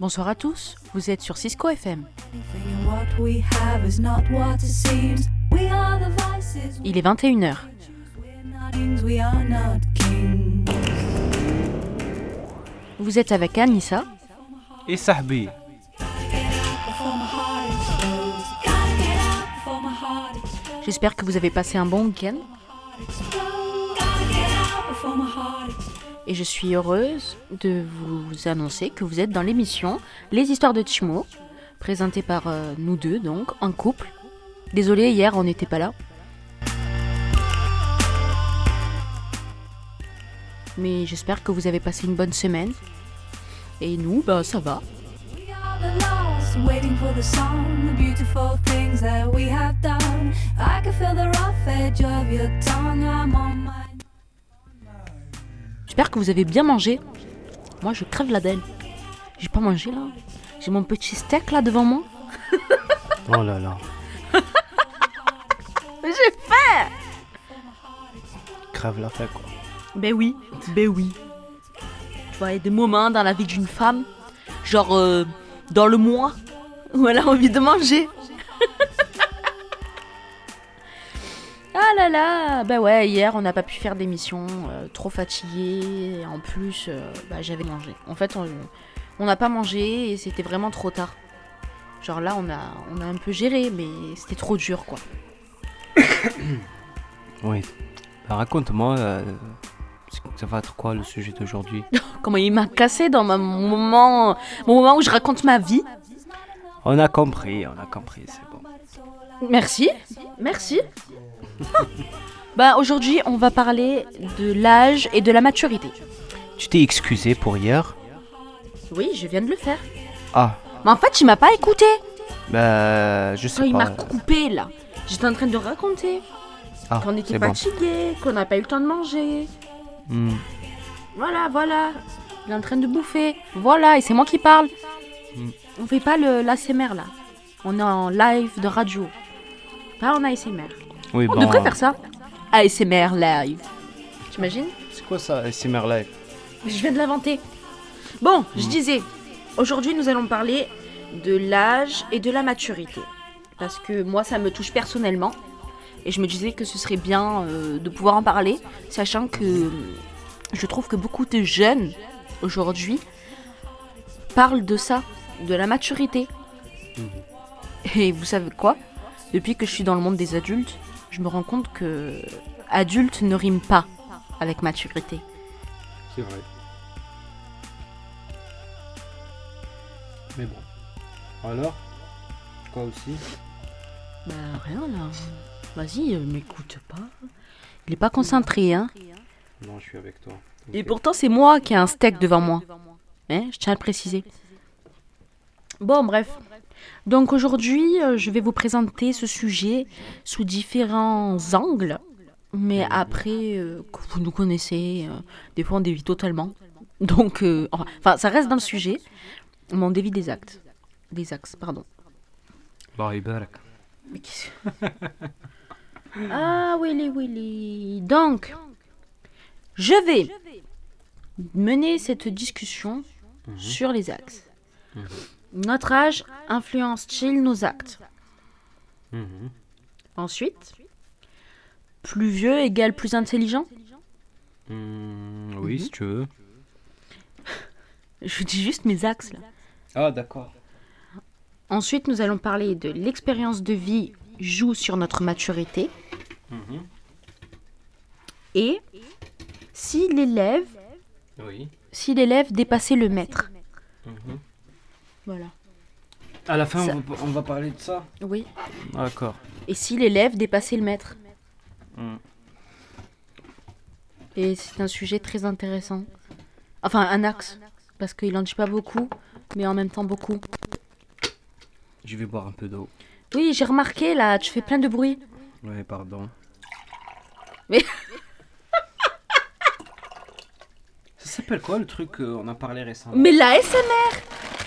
Bonsoir à tous, vous êtes sur Cisco FM. Il est 21h. Vous êtes avec Anissa et Sahbi. J'espère que vous avez passé un bon week-end. Et je suis heureuse de vous annoncer que vous êtes dans l'émission Les Histoires de Chimo, présentée par euh, nous deux, donc, en couple. Désolé, hier on n'était pas là. Mais j'espère que vous avez passé une bonne semaine. Et nous, bah ça va. J'espère que vous avez bien mangé. Moi, je crève la dalle. J'ai pas mangé là. J'ai mon petit steak là devant moi. oh là là. J'ai faim. Crève la faim quoi. Ben oui, ben oui. Tu vois, il y a des moments dans la vie d'une femme, genre euh, dans le mois, où elle a envie de manger. ah là là, ben ouais, hier on n'a pas pu faire d'émission, euh, trop fatigué. En plus, euh, bah, j'avais mangé. En fait, on n'a pas mangé et c'était vraiment trop tard. Genre là, on a, on a un peu géré, mais c'était trop dur quoi. oui. Bah, raconte-moi, ça va être quoi le sujet d'aujourd'hui? Comment il m'a cassé dans mon moment, mon moment où je raconte ma vie? On a compris, on a compris, c'est bon. Merci, merci. bah aujourd'hui, on va parler de l'âge et de la maturité. Tu t'es excusé pour hier Oui, je viens de le faire. Ah. Mais en fait, il m'a pas écouté. Bah, je sais pas. Il m'a coupé là. J'étais en train de raconter ah, qu'on était fatigué, qu'on n'a pas eu le temps de manger. Hmm. Voilà, voilà. Il est en train de bouffer. Voilà, et c'est moi qui parle. Hmm. On fait pas l'ASMR là. On est en live de radio. Pas en ASMR. Oui, On devrait faire ça. ASMR live. T'imagines C'est quoi ça, ASMR live? Je viens de l'inventer. Bon, je hmm. disais, aujourd'hui nous allons parler de l'âge et de la maturité. Parce que moi ça me touche personnellement. Et je me disais que ce serait bien euh, de pouvoir en parler, sachant que je trouve que beaucoup de jeunes aujourd'hui parlent de ça, de la maturité. Mhm. Et vous savez quoi? Depuis que je suis dans le monde des adultes, je me rends compte que adulte ne rime pas avec maturité. C'est vrai. Mais bon. Alors Quoi aussi Bah rien là. Vas-y, euh, m'écoute pas. Il est pas concentré, hein Non, je suis avec toi. Et pourtant, c'est moi qui ai un steak devant moi. Hein je tiens à le préciser. Bon, bref. Donc aujourd'hui, euh, je vais vous présenter ce sujet sous différents angles. Mais après, euh, que vous nous connaissez, des fois on dévie totalement. Donc, enfin, ça reste dans le sujet, mais on dévie des actes. Des axes, pardon. Mais Ah, Willy, Willy. Donc, je vais mener cette discussion Mhm. sur les axes. Notre âge influence-t-il nos actes Mhm. Ensuite, plus vieux égale plus intelligent? Hmm, oui, Mhm. si tu veux. Je dis juste mes axes là. Ah, d'accord. Ensuite, nous allons parler de l'expérience de vie joue sur notre maturité Mhm. et si l'élève Oui. si l'élève dépassait le maître. Voilà. À la fin, Ça- on, va, on va parler de ça Oui. D'accord. Et si l'élève dépassait le maître. Hmm. Et c'est un sujet très intéressant. Enfin, un axe. Parce qu'il en dit pas beaucoup, mais en même temps beaucoup. Je vais boire un peu d'eau. Oui, j'ai remarqué là, tu fais plein de bruit. Ouais, pardon. Mais- Ça s'appelle quoi le truc qu'on a parlé récemment? Mais la SMR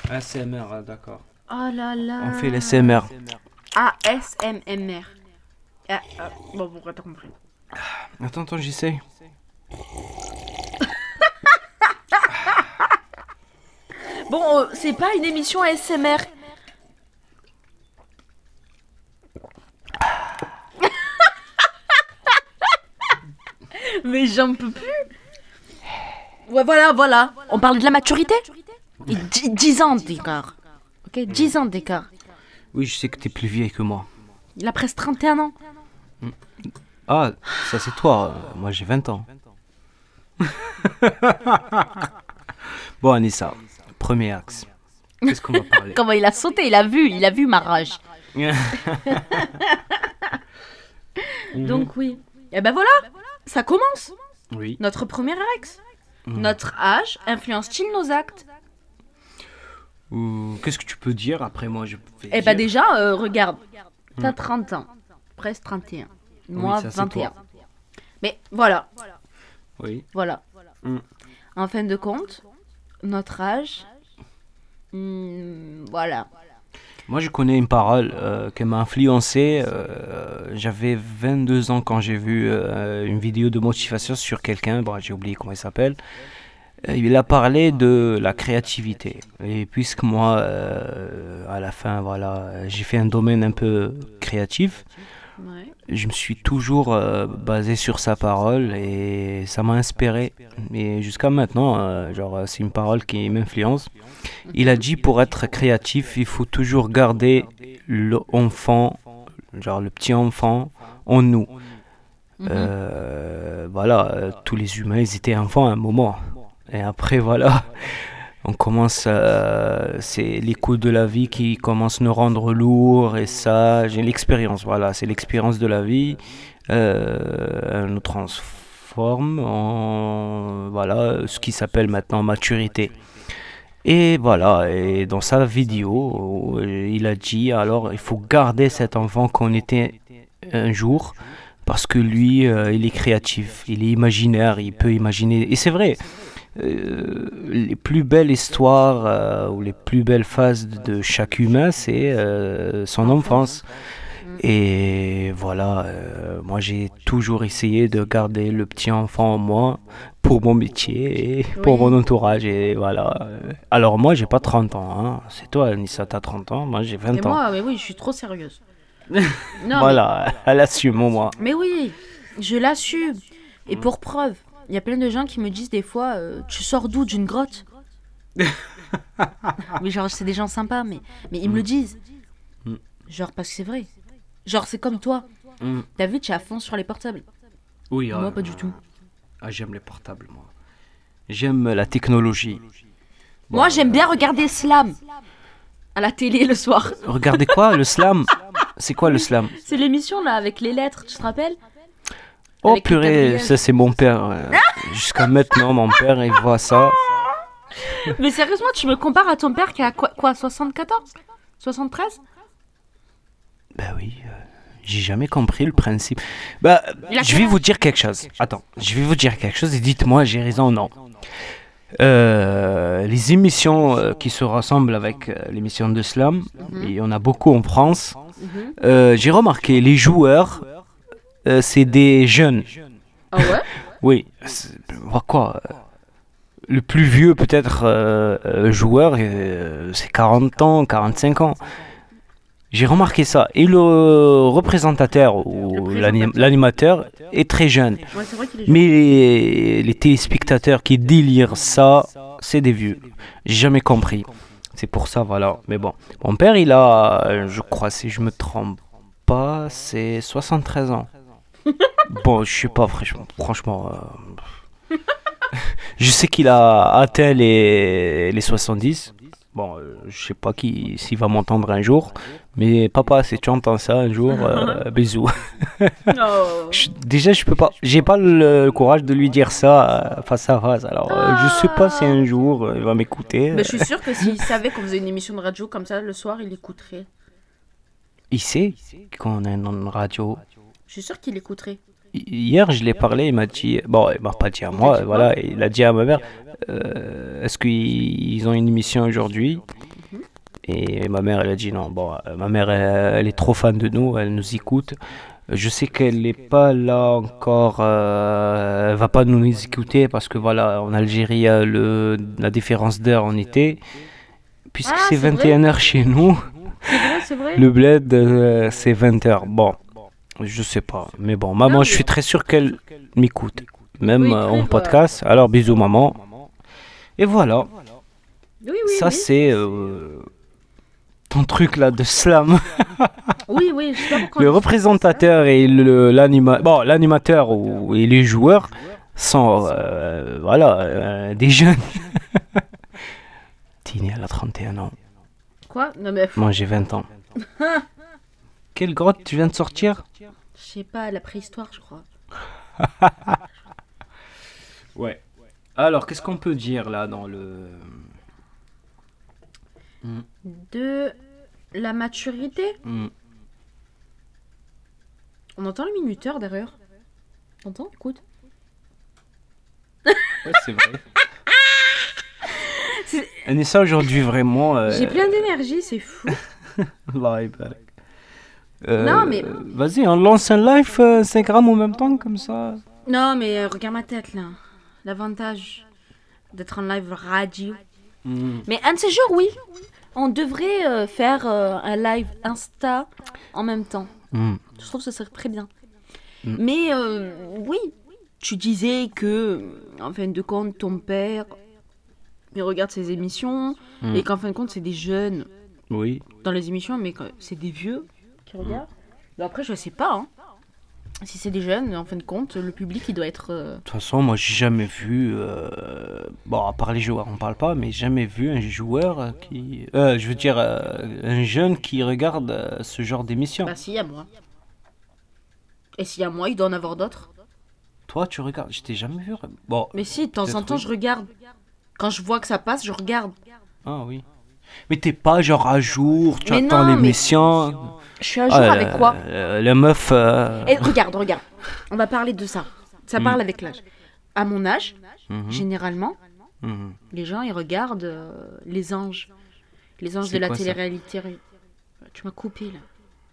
ASMR, ah, d'accord. Oh là là On fait l'ASMR. ASMR. Ah, ah, bon, bon, t'as compris. Attends, attends, j'essaye. Bon, euh, c'est pas une émission ASMR. Mais j'en peux plus. Ouais, voilà, voilà. On parle de la maturité? 10 ans d'écart. Ok, 10 ans d'écart. Oui, je sais que t'es plus vieille que moi. Il a presque 31 ans. Ah, ça c'est toi. euh, Moi j'ai 20 ans. bon, Anissa, premier axe. Qu'est-ce qu'on va parler Comment il a sauté, il a vu, il a vu ma rage. Donc oui. Et ben voilà, ça commence. Oui. Notre premier axe. Mm. Notre âge influence-t-il nos actes? Ou Qu'est-ce que tu peux dire après moi je vais Eh ben déjà, euh, regarde, t'as Mm. 30 ans, presque 31. Moi, ça, c'est 21. toi. Mais voilà, Oui. voilà. Mm. En fin de compte, notre âge, hmm, voilà. Moi je connais une parole euh, qui m'a influencé. euh, J'avais 22 ans quand j'ai vu euh, une vidéo de motivation sur quelqu'un. Bon, j'ai oublié comment il s'appelle. Euh, Il a parlé de la créativité. Et puisque moi, euh, à la fin, voilà, j'ai fait un domaine un peu créatif, Ouais. je me suis toujours euh, basé sur sa parole et ça m'a inspiré. Et jusqu'à maintenant, euh, genre, c'est une parole qui m'influence. Il a dit pour être créatif, il faut toujours garder l'enfant, genre le petit enfant, en nous. Mhm. Voilà, tous les humains, ils étaient enfants à un moment. Et après, voilà, on commence, euh, c'est les coups de la vie qui commencent à nous rendre lourds. Et ça, j'ai l'expérience, voilà, c'est l'expérience de la vie. Euh, elle nous transforme en, voilà, ce qui s'appelle maintenant maturité. Et voilà, et dans sa vidéo, euh, il a dit, alors, il faut garder cet enfant qu'on était un jour parce que lui, euh, il est créatif, il est imaginaire, il peut imaginer. Et c'est vrai, euh, les plus belles histoires euh, ou les plus belles phases de chaque humain, c'est euh, son enfance. Et voilà, euh, moi j'ai toujours essayé de garder le petit enfant en moi pour mon métier et pour Oui. mon entourage. Et voilà. Alors moi j'ai pas 30 ans, hein. c'est toi Nissa, t'as 30 ans, moi j'ai 20 Et ans. moi, mais oui, je suis trop sérieuse. non, voilà, elle assume moi. mais, mais oui, je l'assume. Mm. Et pour preuve, il y a plein de gens qui me disent des fois, euh, tu sors d'où d'une grotte Mais genre, c'est des gens sympas, mais, mais ils me le disent. Mm. Genre, parce que c'est vrai. Genre, c'est comme toi. Mm. T'as vu, tu es à fond sur les portables. Oui, Moi, ah, pas du tout. Ah, j'aime les portables, moi. J'aime la technologie. Bon, Moi, j'aime bien regarder Slam à la télé le soir. Regardez quoi, le slam? C'est quoi le slam? C'est l'émission là avec les lettres, tu te rappelles? Oh purée, ça c'est mon père. euh, Jusqu'à maintenant, mon père, il voit ça. Mais sérieusement, tu me compares à ton père qui a quoi, quoi 74 73 Bah oui, euh, j'ai jamais compris le principe. Bah, je vais vous dire quelque chose. Attends, je vais vous dire quelque chose et dites-moi, j'ai raison ou non. Euh, les émissions euh, qui se rassemblent avec euh, l'émission de slam, Mhm. et il y en a beaucoup en France. Euh, j'ai remarqué, les joueurs, euh, c'est des jeunes. Ah ouais? Oui, quoi euh, Le plus vieux peut-être euh, joueur, euh, c'est 40 ans, 45 ans. J'ai remarqué ça. Et le représentateur ou l'animateur est très jeune. Ouais, c'est vrai qu'il est jeune. Mais les, les téléspectateurs qui délirent ça, c'est des vieux. J'ai jamais compris. C'est pour ça, voilà. Mais bon, mon père, il a, je crois, si je me trompe pas, c'est 73 ans. Bon, je sais pas, franchement. franchement euh, je sais qu'il a atteint les, les 70. Bon, euh, je sais pas qui s'il va m'entendre un jour. Mais papa, si tu entends ça un jour, euh, bisous. Oh. Je- déjà, je peux pas, j'ai pas le, courage de lui dire ça euh, face à face. Alors, je sais pas si un jour il va m'écouter. Mais je suis sûre que s'il savait qu'on faisait une émission de radio comme ça le soir, il écouterait. Il sait qu'on a une radio. Je suis sûre qu'il écouterait. Hi- Hier, je l'ai parlé, il m'a dit, bon, il m'a pas dit à moi, voilà, il a dit à ma mère, euh, est-ce qu'ils ont une émission aujourd'hui? Et ma mère, elle a dit non. Bon, euh, ma mère, elle, elle est trop fan de nous, elle nous écoute. Je sais qu'elle n'est pas là encore, euh, elle va pas nous écouter parce que voilà, en Algérie, le, la différence d'heure en été. puisque Ah, c'est c'est vrai 21h chez nous, vrai, vrai. le bled, euh, c'est 20h. Bon, je sais pas. Mais bon, maman, Non, je suis très sûr qu'elle m'écoute. Même Oui, euh, en podcast. Alors, bisous, maman. Et voilà. Oui, oui, Ça, c'est euh, ton truc là de slam. Oui, oui, je Le représentateur et le- l'anima- bon, l'animateur ou, et les joueurs sont euh, voilà, euh, des jeunes. Tini, elle a 31 ans. Quoi? Non, mais Moi, j'ai 20 ans. Quelle grotte tu viens de sortir je sais pas, la préhistoire, je crois. Ouais. Alors, qu'est-ce qu'on peut dire là dans le. De la maturité Hmm. On entend le minuteur derrière. T'entends Écoute. Ouais, c'est vrai. Anissa, aujourd'hui, vraiment. euh, J'ai plein d'énergie, c'est fou. Euh, Non, mais- Vas-y, on lance un live euh, Instagram en même temps, comme ça. Non, mais euh, regarde ma tête là. L'avantage d'être en live radio. Hmm. Mais un de ces jours, oui. On devrait euh, faire un live Insta en même temps. Hmm. Je trouve que ce serait très bien. Mm. Mais oui, tu disais que, en fin de compte, ton père, il regarde ses émissions et qu'en fin de compte, c'est des jeunes Oui. dans les émissions, mais c'est des vieux qui regardent. Mais après, je sais pas. hein. Si c'est des jeunes, en fin de compte, le public, il doit être. euh, De toute façon, moi, j'ai jamais vu. euh, Bon, à part les joueurs, on parle pas, mais jamais vu un joueur euh, qui. euh, je veux dire, euh, un jeune qui regarde euh, ce genre d'émission. Bah, s'il y a moi. Et s'il y a moi, il doit en avoir d'autres. Toi, tu regardes. Je t'ai jamais vu. Bon. Mais si, de temps en Peut-être temps, oui. je regarde. Quand je vois que ça passe, je regarde. Ah oui. Mais t'es pas genre à jour, tu Mais attends non, mais- l'émission. Je suis à jour Ah, avec quoi la, la meuf. euh, Et regarde, regarde. On va parler de ça. Ça Mm. parle avec l'âge. À mon âge, mhm, généralement, mhm. les gens, ils regardent euh, les anges. Les anges de la télé-réalité. Tu m'as coupé, là.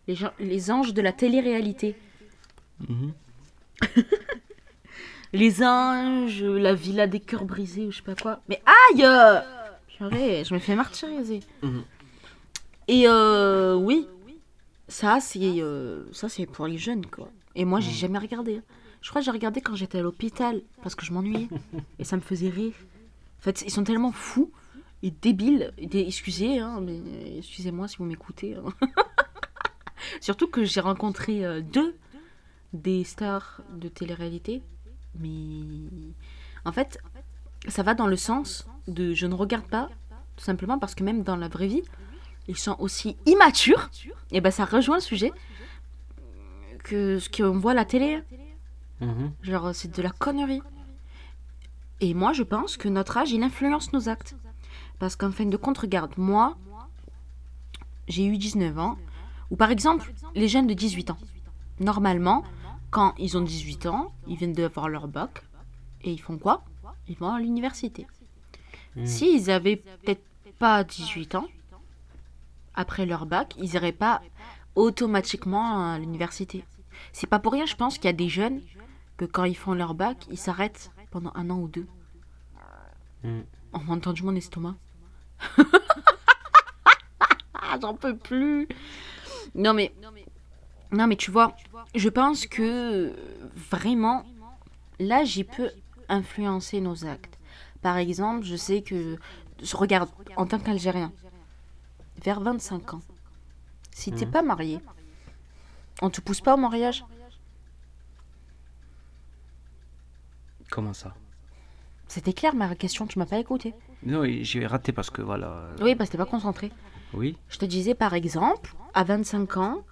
Les, gens, les anges de la télé-réalité. Les anges, la villa des cœurs brisés, ou je sais pas quoi. Mais aïe Purée, je me fais martyriser. Et euh, oui, ça c'est euh, ça c'est pour les jeunes quoi. Et moi j'ai jamais regardé. Je crois que j'ai regardé quand j'étais à l'hôpital parce que je m'ennuyais et ça me faisait rire. En fait, ils sont tellement fous et débiles. Et Excusez, hein, mais euh, excusez-moi si vous m'écoutez. hein. Surtout que j'ai rencontré euh, deux des stars de télé-réalité, mais en fait, ça va dans le sens de je ne regarde pas, tout simplement parce que même dans la vraie vie, ils sont aussi immatures. Et ben ça rejoint le sujet que ce qu'on voit à la télé. Mhm. Genre, c'est de la connerie. Et moi, je pense que notre âge, il influence nos actes. Parce qu'en fin de compte, regarde, moi, j'ai eu 19 ans. Ou par exemple, les jeunes de 18 ans. Normalement, quand ils ont 18 ans, ils viennent d'avoir leur bac. Et ils font quoi? Ils vont à l'université. S'ils avaient peut-être pas 18 ans, après leur bac, ils n'iraient pas automatiquement à l'université. C'est pas pour rien, je pense qu'il y a des jeunes que quand ils font leur bac, ils s'arrêtent pendant un an ou deux. Mm. On m'a entendu mon estomac. J'en peux plus. Non mais, non mais tu vois, je pense que vraiment l'âge il peut influencer nos actes. Par exemple, je sais que regarde en tant qu'Algérien, vers 25 ans, si t'es Mhm. pas marié, on te pousse pas au mariage? Comment ça? C'était clair ma question, tu m'as pas écouté. Non, j'ai raté parce que voilà. Oui, parce que t'es pas concentré. Oui, Je te disais par exemple, à 25 ans,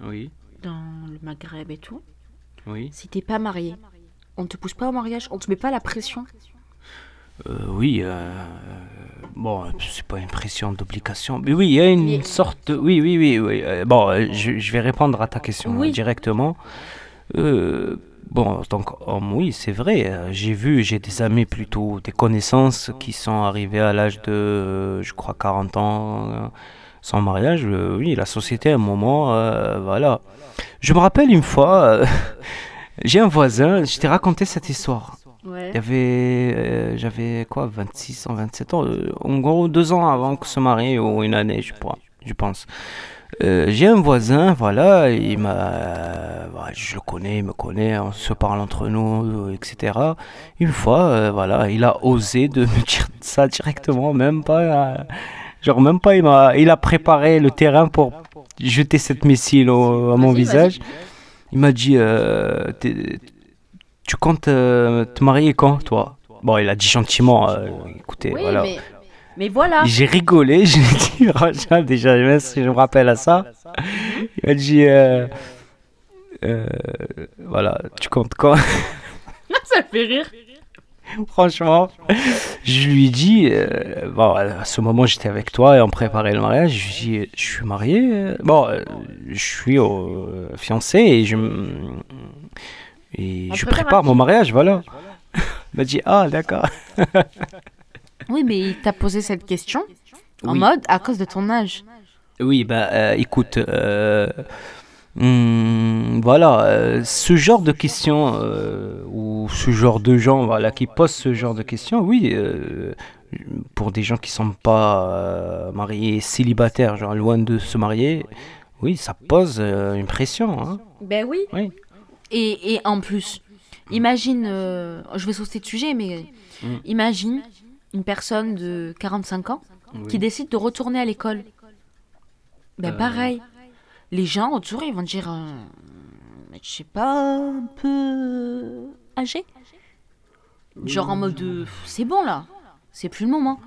oui, dans le Maghreb et tout, oui. si t'es pas marié, on te pousse pas au mariage, on te met pas la pression. Euh, oui, euh, bon, c'est pas une pression d'obligation, mais oui, il y a une sorte de... Oui, oui, oui, oui. euh, bon, euh, je, je vais répondre à ta question Oui. directement. Bon, qu'homme, oui, c'est vrai. J'ai vu, j'ai des amis plutôt, des connaissances qui sont arrivés à l'âge de, je crois, 40 ans sans mariage. Oui, la société, à un moment, voilà. Je me rappelle une fois, j'ai un voisin, je t'ai raconté cette histoire. Ouais. Il y avait, euh, j'avais quoi, 26 ans, 27 ans, euh, en gros deux ans avant que se marie, ou une année, je, crois, je pense. Euh, j'ai un voisin, voilà, il m'a, je le connais, il me connaît, on se parle entre nous, etc. Une fois, voilà, il a osé de me dire ça directement, même pas, genre même pas, il m'a, il a préparé le terrain pour jeter cette missile au- à mon visage. Il m'a dit, tu comptes euh, te marier quand, toi? Bon, il a dit gentiment, euh, écoutez, Oui, voilà. mais, mais voilà. J'ai rigolé, je lui ai dit, déjà, même si je me rappelle à ça, il m'a dit, euh, voilà, tu comptes quand? Ça me fait rire. Franchement, je lui ai dit, euh, bon, à ce moment j'étais avec toi et on préparait le mariage, je lui ai dit, je suis marié, bon, je suis fiancé et je, m- et On je prépare mon mariage, voilà. Il m'a dit, ah d'accord. Oui, mais il t'a posé cette question en Oui. mode à cause de ton âge. Oui, bah euh, écoute, euh, hum, voilà, euh, ce genre de questions euh, ou ce genre de gens voilà, qui posent ce genre de questions, oui, euh, pour des gens qui sont pas euh, mariés, célibataires, genre loin de se marier, oui, ça pose euh, une pression. Hein. Ben oui. Oui. Et, et en plus, imagine, euh, je vais sauter de sujet, mais Mm. imagine une personne de 45 ans qui décide de retourner à l'école. Ben Euh. pareil. Les gens autour, ils vont dire, euh, je sais pas, un peu âgé. Genre en mode, de, c'est bon là, c'est plus le moment.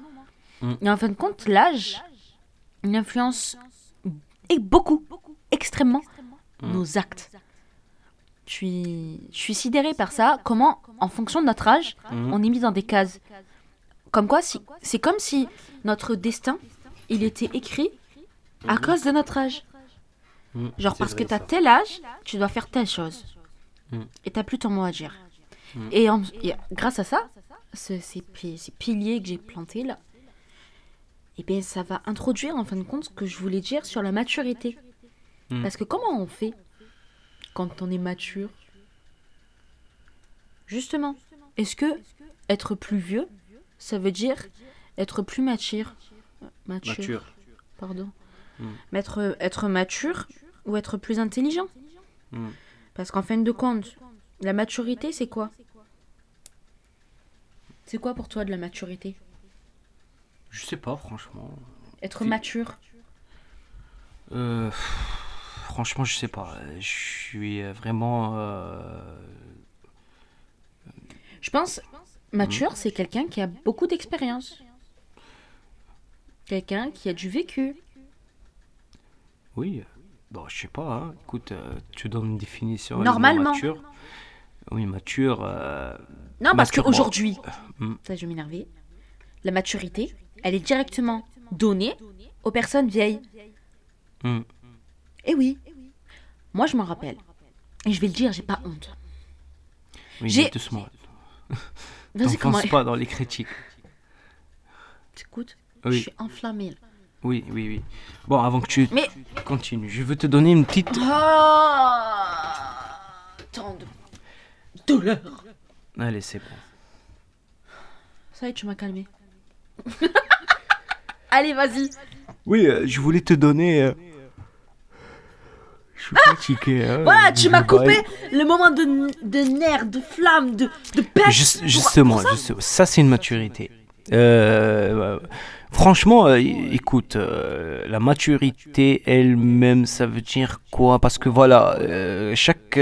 Mm. Et en fin de compte, l'âge, il influence et beaucoup, extrêmement, nos actes. Je suis, je suis sidérée par ça. Comment, en fonction de notre âge, Mhm. on est mis dans des cases. Comme quoi, si, c'est comme si notre destin, il était écrit à cause de notre âge. Mhm. Genre parce que tu as ça. tel âge, tu dois faire telle chose. Mhm. Et t'as plus ton mot à dire. Mhm. Et, en- et grâce à ça, ce- ces, ces piliers que j'ai plantés là, et bien ça va introduire en fin de compte ce que je voulais dire sur la maturité. Mhm. Parce que comment on fait quand on est mature. Justement, est-ce que être plus vieux, ça veut dire être plus mature? Mature, pardon. Mm. Mais être, être mature ou être plus intelligent? Mm. Parce qu'en fin de compte, la maturité, c'est quoi? C'est quoi pour toi de la maturité? Je sais pas, franchement. Être mature. Euh, franchement, je sais pas. Je suis euh, vraiment. euh, Je pense, mature, c'est quelqu'un qui a beaucoup d'expérience. Quelqu'un qui a du vécu. Oui, bon, je sais pas, hein. écoute, euh, tu donnes une définition. Normalement. Mature. Oui, mature. euh, Non, parce qu'aujourd'hui, Mm. ça je vais m'énerver, la maturité, elle est directement donnée aux personnes vieilles. hmm. Eh oui. Moi, je m'en rappelle. Et je vais le dire, j'ai pas honte. Oui, J'ai- doucement. Vas-y, comment... T'enfonces pas dans les critiques. Écoute, je Oui, suis enflammée. oui, oui, oui. Bon, avant que tu Mais... continues, je veux te donner une petite. Ah Tant de douleur. Allez, c'est bon. Ça y est, tu m'as calmé. Allez, vas-y. Oui, euh, je voulais te donner. euh, Je suis fatigué. hein, Voilà, tu m'as coupé le moment de, de nerfs, de flammes, de, de peste. Juste- pour- justement, pour ça. c'est une maturité. Euh, franchement, euh, écoute, euh, la maturité elle-même, ça veut dire quoi? Parce que voilà, chaque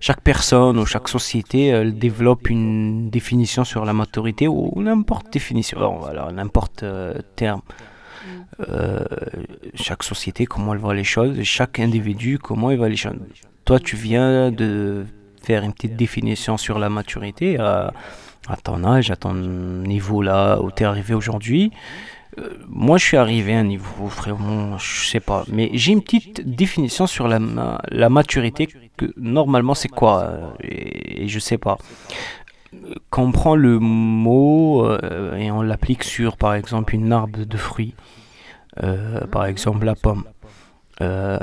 chaque personne ou chaque société, elle développe une définition sur la maturité ou n'importe définition, voilà, n'importe terme. Euh, chaque société, comment elle voit les choses, chaque individu, comment il voit les choses. Toi, tu viens de faire une petite définition sur la maturité à, ton âge, à ton niveau là où tu es arrivé aujourd'hui. Euh, moi, je suis arrivé à un niveau vraiment, je sais pas, mais j'ai une petite définition sur la, la maturité que normalement c'est quoi euh, et, et je sais pas. Quand on prend le mot euh, et on l'applique sur par exemple une arbre de fruits, euh, par exemple la pomme. euh,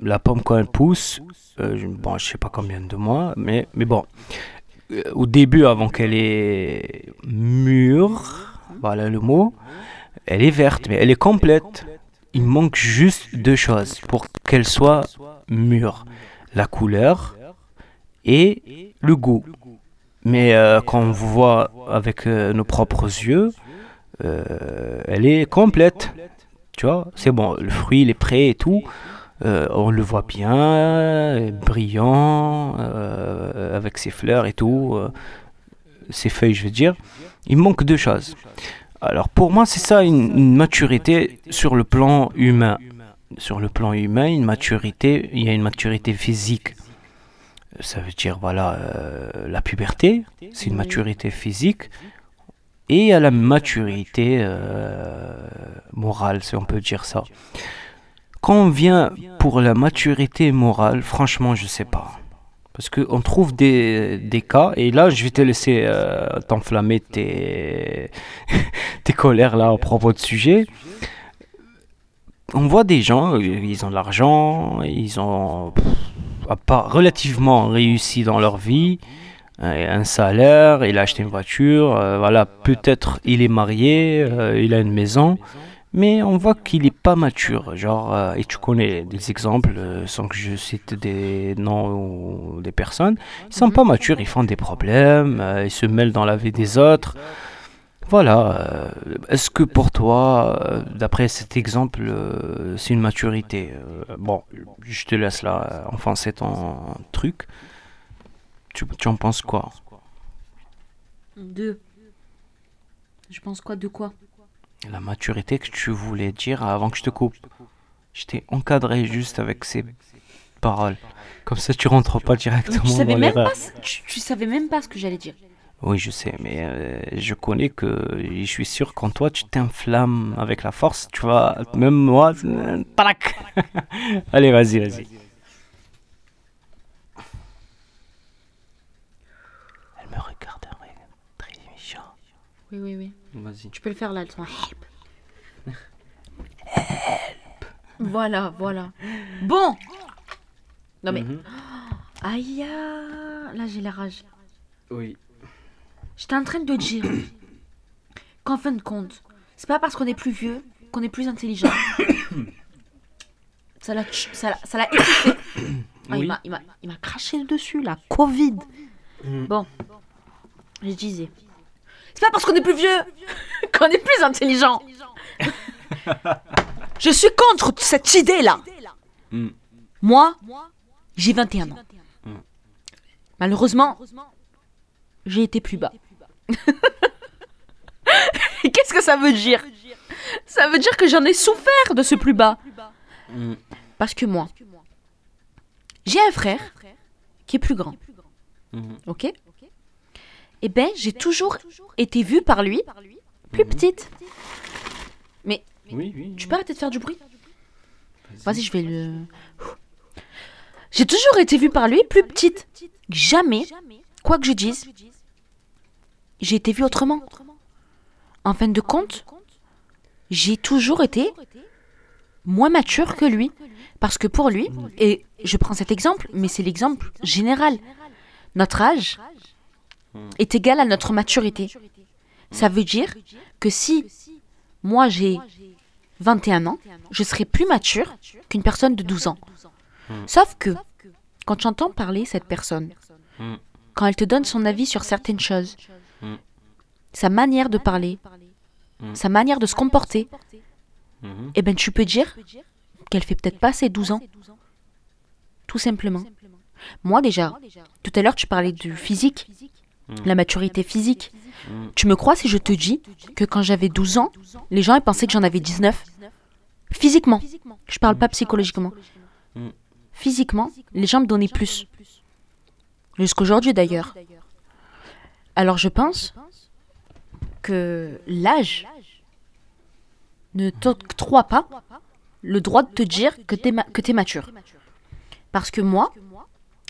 la pomme quand elle pousse, je- bon, je sais pas combien de mois, mais, mais bon, au début, avant qu'elle est mûre, voilà le mot, elle est verte, mais elle est complète. Il manque juste deux choses pour qu'elle soit mûre. La couleur et le goût. Mais euh, quand on voit avec euh, nos propres yeux, euh, elle est complète. Tu vois, c'est bon, le fruit il est prêt et tout. On le voit bien, brillant, avec ses fleurs et tout, ses feuilles, je veux dire. Il manque deux choses. Alors pour moi, c'est ça une, une maturité sur le plan humain. Sur le plan humain, une maturité, il y a une maturité physique. Ça veut dire, voilà, euh, la puberté, c'est une maturité physique. Et a la maturité euh, morale, si on peut dire ça. Quand on vient pour la maturité morale, franchement, je sais pas. Parce qu'on trouve des, des cas, et là, je vais te laisser euh, t'enflammer tes, tes colères là à propos de sujet. On voit des gens, ils ont de l'argent, ils ont pff, à relativement réussi dans leur vie, euh, un salaire, il a acheté une voiture, euh, voilà, peut-être il est marié, euh, il a une maison, mais on voit qu'il n'est pas mature. Genre, et tu connais des exemples, sans que je cite des noms ou des personnes, ils sont pas matures, ils font des problèmes, ils se mêlent dans la vie des autres. Voilà. euh, Est-ce que pour toi, euh, d'après cet exemple, euh, c'est une maturité Bon, je te laisse là euh, enfoncer ton truc. Tu, tu en penses quoi? Deux. Je pense quoi de quoi? La maturité que tu voulais dire avant que je te coupe. Je t'ai encadré juste avec ces paroles. Comme ça, tu rentres pas directement tu savais dans même pas, tu savais même pas ce que j'allais dire. Oui, je sais, mais euh, je connais que je suis sûr quand toi tu t'inflammes avec la force, tu vas même moi, tac. Allez, vas-y, vas-y. Elle me regarde très méchant. Oui, oui, oui. Vas-y. Tu peux le faire là, le son. Help. Voilà, voilà. Bon. Non mais. Mhm. Aïe, ah, là j'ai la rage. Oui. J'étais en train de dire qu'en fin de compte, c'est pas parce qu'on est plus vieux qu'on est plus intelligent. ça l'a ça l'a- ça l'a étouffé. Ah, Oui. il m'a craché dessus, la Covid. Mm. Bon, je disais. C'est pas parce qu'on est plus vieux qu'on est plus intelligent. je suis contre cette idée-là. Mm. Moi, j'ai 21 ans. Mm. Malheureusement, j'ai été plus bas. Qu'est-ce que ça veut dire Ça veut dire que j'en ai souffert de ce plus bas. Mm. Parce que moi, j'ai un frère qui est plus grand. Mhm. Ok? Eh ben, j'ai toujours été vue par lui plus petite. Mais Oui, oui. tu peux arrêter de faire du bruit? Vas-y, je vais le. J'ai toujours été vue par lui plus petite. Jamais, quoi que je dise, j'ai été vue autrement. En fin de compte, j'ai toujours été moins mature que lui. Parce que pour lui, et je prends cet exemple, mais c'est l'exemple général, notre âge est égal à notre maturité. Ça veut dire que si moi j'ai 21 ans, je serai plus mature qu'une personne de 12 ans. Sauf que, quand j'entends parler cette personne, Mm. quand elle te donne son avis sur certaines choses, Mm. sa manière de parler, Mm. sa manière de se comporter, Mhm. eh ben tu peux dire qu'elle fait peut-être pas ses 12 ans. Tout simplement. Moi déjà, tout à l'heure tu parlais du physique, la maturité physique. Mm. Tu me crois si je te dis que quand j'avais 12 ans, les gens ils pensaient que j'en avais 19 Physiquement. Je parle pas psychologiquement. Mm. Physiquement, les gens me donnaient plus. Jusqu'aujourd'hui d'ailleurs. Alors je pense que l'âge ne t'octroie pas le droit de te dire que tu es, mature. Parce que moi,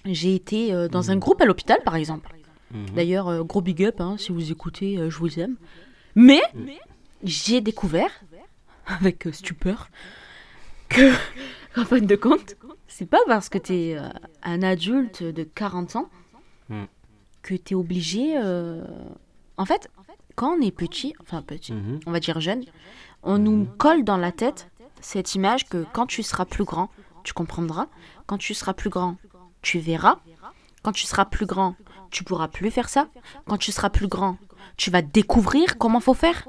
j'ai été euh, dans un groupe à l'hôpital, par exemple. Mhm. D'ailleurs, euh, gros big up, hein, si vous écoutez, euh, je vous aime. Mais j'ai découvert, avec stupeur, que, en fin de compte, c'est pas parce que tu es un adulte de 40 ans Mm. Que tu es obligé. euh, En fait, quand on est petit, enfin petit, Mhm. on va dire jeune, on nous colle dans la tête cette image que quand tu seras plus grand, tu comprendras. Quand tu seras plus grand, tu verras. Quand tu seras plus grand, tu pourras plus faire ça. Quand tu seras plus grand, tu vas découvrir comment faut faire.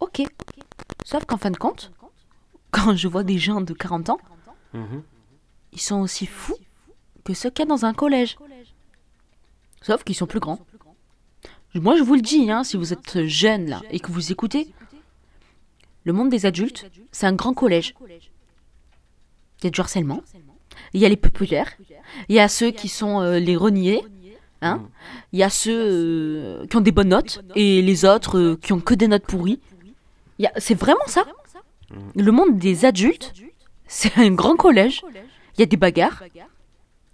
Ok. Sauf qu'en fin de compte, quand je vois des gens de 40 ans, Mhm. ils sont aussi fous que ceux qu'il y a dans un collège. Sauf qu'ils sont plus grands. Moi, je vous le dis, hein, si vous êtes jeune là et que vous écoutez, le monde des adultes, c'est un grand collège. Il y a du harcèlement, il y a les populaires, il y a ceux qui sont euh, les reniés, hein, il y a ceux euh, qui ont des bonnes notes et les autres euh, qui ont que des notes pourries. C'est vraiment ça. Le monde des adultes, c'est un grand collège. Il y a des bagarres,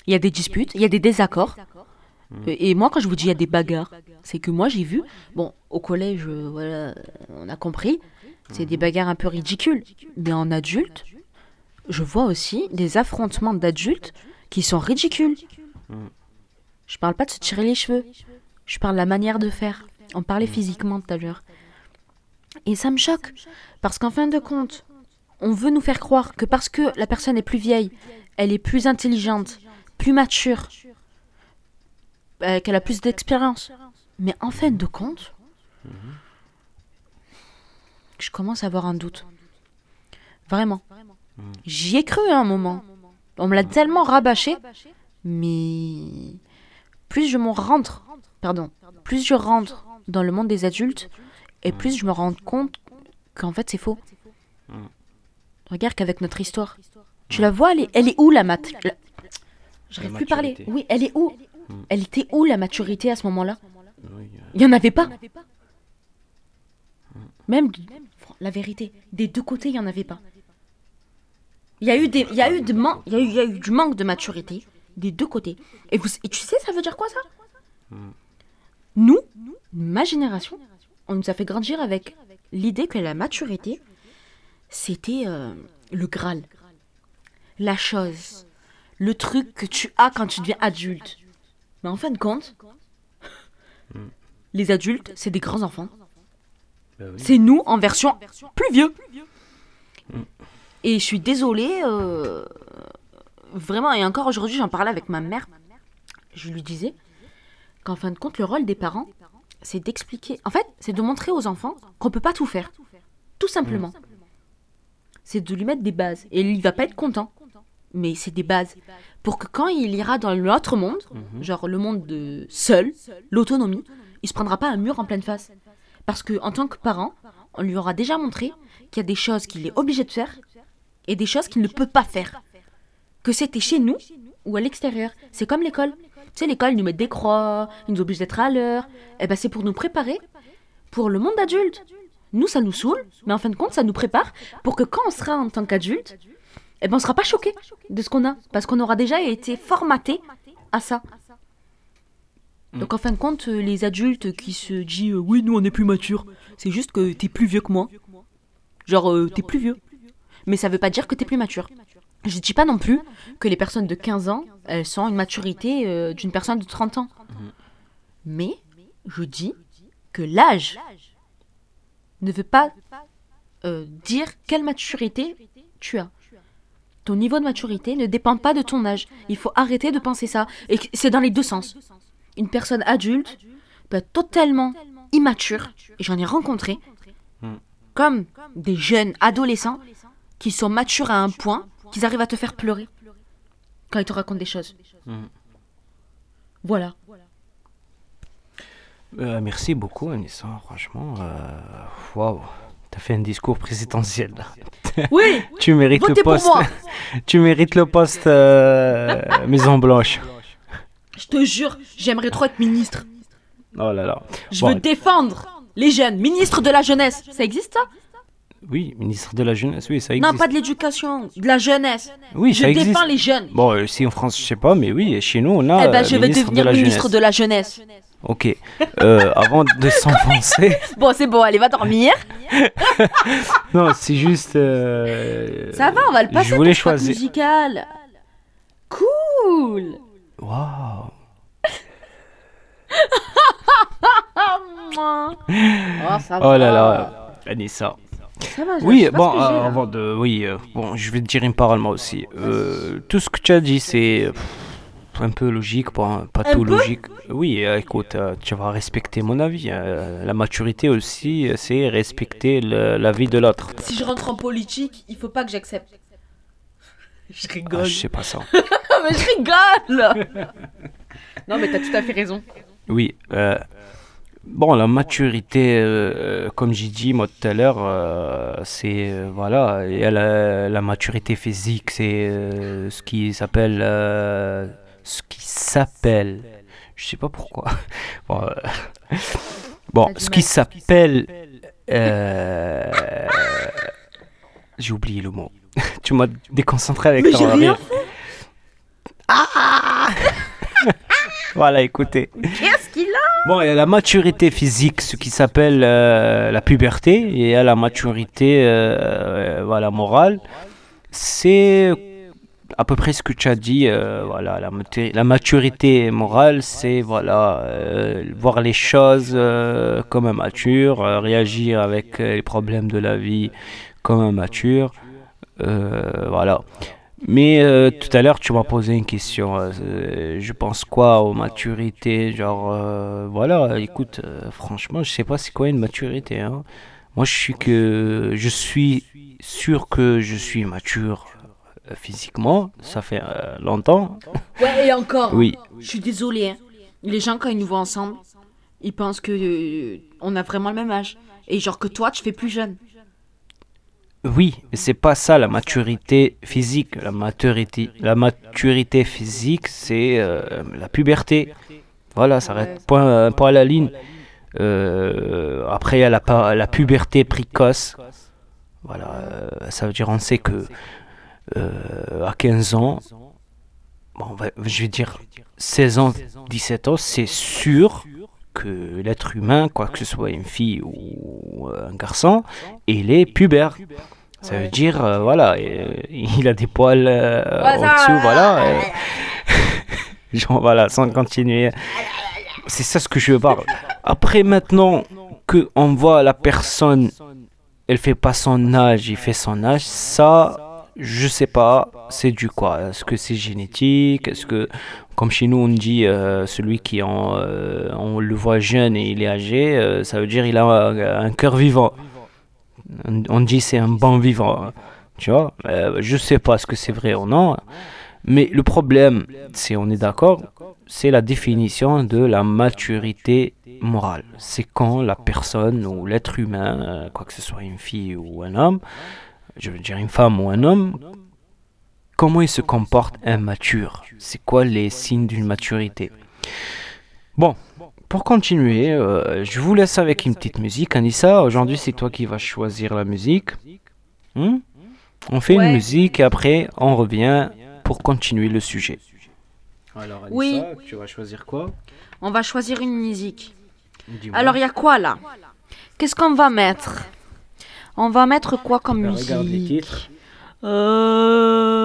il y a des disputes, il y a des désaccords. Et et moi, quand je vous dis il y a des bagarres, c'est que moi j'ai vu, bon, au collège, euh, voilà, on a compris, c'est des bagarres un peu ridicules. Mais en adulte, je vois aussi des affrontements d'adultes qui sont ridicules. Je parle pas de se tirer les cheveux, je parle de la manière de faire. On parlait physiquement tout à l'heure. Et ça me choque, parce qu'en fin de compte, on veut nous faire croire que parce que la personne est plus vieille, elle est plus intelligente, plus mature, euh, qu'elle a plus d'expérience. Mais en fin de compte, je commence à avoir un doute. Vraiment. J'y ai cru à un moment. On me l'a tellement rabâché, mais plus je m'en rentre, pardon, plus je rentre dans le monde des adultes, et plus je me rends compte qu'en fait c'est faux. Regarde qu'avec notre histoire, tu la vois, elle est, elle est où la mat la- J'arrive plus parler. Oui, elle est où? Elle était où la maturité à ce moment-là Oui, euh, Il n'y en avait pas. Même, la vérité, des deux côtés, il n'y en avait pas. Il y a eu, des, il y a eu, de man- il y a eu, il y a eu du manque de maturité des deux côtés. Et, vous, et tu sais, ça veut dire quoi ça Nous, ma génération, on nous a fait grandir avec l'idée que la maturité, c'était euh, le Graal. La chose. Le truc que tu as quand tu deviens adulte. Mais en fin de compte, les adultes, c'est des grands enfants. bah oui. C'est nous en version plus vieux. Et je suis désolée, euh, vraiment, et encore aujourd'hui, j'en parlais avec ma mère. Je lui disais qu'en fin de compte, le rôle des parents, c'est d'expliquer. En fait, c'est de montrer aux enfants qu'on peut pas tout faire. Tout simplement. C'est de lui mettre des bases. Et il va pas être content. Mais c'est des bases. Pour que quand il ira dans l'autre monde, genre le monde de seul, l'autonomie, il se prendra pas un mur en pleine face. Parce que en tant que parent, on lui aura déjà montré qu'il y a des choses qu'il est obligé de faire et des choses qu'il ne peut pas faire. Que c'était chez nous ou à l'extérieur. C'est comme l'école. Tu sais, l'école, ils nous met des croix, ils nous obligent d'être à l'heure. Et ben c'est pour nous préparer pour le monde adulte. Nous, ça nous saoule, mais en fin de compte, ça nous prépare pour que quand on sera en tant qu'adulte, eh ben on sera pas choqué de ce qu'on a. Parce qu'on aura déjà été formaté à ça. Donc en fin de compte, euh, les adultes qui se disent euh, oui, nous on est plus mature, c'est juste que t'es plus vieux que moi. Genre, euh, t'es plus vieux. Mais ça veut pas dire que t'es plus mature. Je dis pas non plus que les personnes de 15 ans, elles sont une maturité euh, d'une personne de 30 ans. Mais je dis que l'âge ne veut pas euh, dire quelle maturité tu as. Ton niveau de maturité ne dépend pas de ton âge. Il faut arrêter de penser ça. Et c'est dans les deux sens. Une personne adulte peut être totalement immature, et j'en ai rencontré, comme des jeunes adolescents qui sont matures à un point qu'ils arrivent à te faire pleurer quand ils te racontent des choses. Voilà. Euh, merci beaucoup, Anissa. Franchement, euh, waouh, t'as fait un discours présidentiel. là. Oui, tu mérites votez le pour poste. moi. tu mérites le poste euh, Maison Blanche. Je te jure, j'aimerais trop être ministre. Oh là là. Je Bon, veux défendre les jeunes. Ministre de la jeunesse. Ça existe ça? Oui, ministre de la jeunesse, oui, ça existe. Non, pas de l'éducation, de la jeunesse. Oui, je ça existe. défends les jeunes. Bon, euh, si en France, je sais pas, mais oui, chez nous, on a eh ben, euh, je vais ministre devenir de ministre jeunesse. de la jeunesse. Ok. Euh, avant de s'enfoncer. Bon, c'est bon, allez, va dormir. non, c'est juste. euh, Ça va, on va le passer. Je voulais choisir. musical. Cool. Waouh. Oh, ça Oh là là. Anissa. Ça va, je- je Oui, sais pas bon, ce que j'ai, euh, là. avant de. Oui, euh, bon, je vais te dire une parole moi aussi. Euh, tout ce que tu as dit, c'est. pff, Un peu logique, pas tout logique. Oui, euh, écoute, euh, tu vas respecter mon avis. euh, la maturité aussi, c'est respecter l'avis de l'autre. Si je rentre en politique, il faut pas que j'accepte. Je Ah, rigole. je sais pas ça. mais je rigole Non, mais t'as tout à fait raison. Oui. euh, bon, la maturité, euh, comme j'ai dit moi tout à l'heure, euh, c'est euh, voilà, il y a la, la maturité physique, c'est euh, ce qui s'appelle, euh, ce qui s'appelle, je sais pas pourquoi. Bon, euh, bon, ce qui s'appelle, euh, j'ai oublié le mot. tu m'as déconcentré avec Mais ton rire. Ah Voilà, écoutez. Qu'est-ce qu'il a? Bon, il y a la maturité physique, ce qui s'appelle euh, la puberté, et il y a la maturité euh, voilà, morale. C'est à peu près ce que tu as dit. euh, voilà, la, la maturité morale, c'est voilà, euh, voir les choses euh, comme un mature, réagir avec les problèmes de la vie comme un mature. voilà. Mais tout à l'heure, tu m'as posé une question. je pense quoi aux maturités Genre, voilà, écoute, franchement, je sais pas c'est quoi une maturité. hein. Moi, je suis que je suis sûr que je suis mature physiquement. Ça fait euh, longtemps. Ouais, et encore. Oui. Je suis désolée. hein. Les gens, quand ils nous voient ensemble, ils pensent que euh, on a vraiment le même âge. Et genre que toi, tu fais plus jeune. Oui, mais c'est pas ça la maturité physique. La maturité, la maturité physique, c'est euh, la puberté. Voilà, ça arrête point, euh, point à la ligne. Euh, après, il y a la, pa- la puberté précoce. Voilà, euh, ça veut dire on sait que euh, à 15 ans, bon, je vais dire 16 ans, 17 ans, c'est sûr que l'être humain, quoi que ce soit une fille ou un garçon, il est pubère. Ça veut dire, euh, voilà, euh, il a des poils euh, Ouais, en ça- dessous, voilà. genre, voilà, sans continuer. C'est ça ce que je parle. Après, maintenant que on voit la personne, elle fait pas son âge, il fait son âge, ça, je sais pas, c'est du quoi? Est-ce que c'est génétique? Est-ce que, comme chez nous, on dit euh, celui qui en, euh, on le voit jeune et il est âgé, euh, ça veut dire il a un, un cœur vivant. On, dit c'est un bon vivant. Tu vois? Je sais pas ce que c'est vrai ou non. Mais le problème, c'est on est d'accord, c'est la définition de la maturité morale. C'est quand la personne ou l'être humain, quoi que ce soit une fille ou un homme, je veux dire une femme ou un homme, comment il se comporte immature? C'est quoi les signes d'une maturité? Bon, pour continuer, euh, je vous laisse avec une petite musique. Anissa, aujourd'hui c'est toi qui vas choisir la musique. Hmm? On fait Ouais. une musique et après on revient pour continuer le sujet. Alors Anissa, Oui. tu vas choisir quoi? On va choisir une musique. Alors, il y a quoi là? Qu'est-ce qu'on va mettre? On va mettre quoi comme Ben, musique regarde les titres. Euh...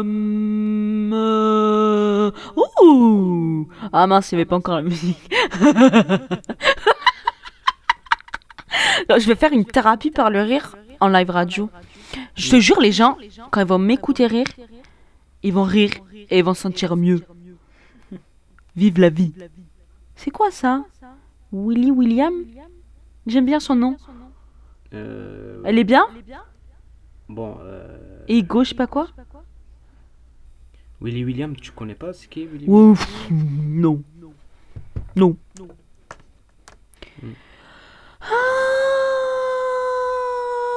hum, euh, Ouh Ah mince, il n'y avait pas encore la musique. Non, je vais faire une thérapie par le rire en live radio. Je te jure, les gens, quand ils vont m'écouter rire, ils vont rire et ils vont se sentir mieux. Vive la vie. C'est quoi ça? Willy William? J'aime bien son nom. Euh, Elle est bien Bon, euh, Ego, je sais pas quoi Willy William, tu connais pas ce qui est Willy Ouais, pff, non. Non.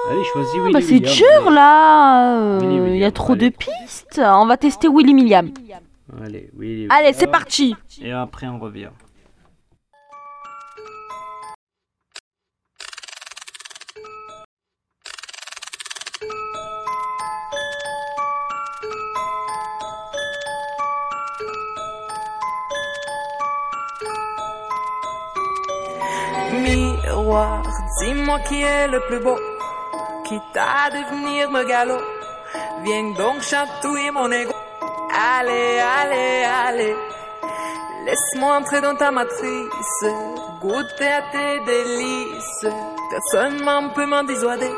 Allez, choisis Ah, Willy bah c'est William. dur là. Willy Il y a William, trop allez. de pistes. On va tester Willy William. Allez, Willy Allez, William. c'est parti. Et après, on revient. Dis-moi qui est le plus beau, quitte à devenir me galop. Viens donc chatouiller mon ego. Allez, allez, allez. Laisse-moi entrer dans ta matrice, goûter à tes délices. Personne m'en peut m'en dissuader.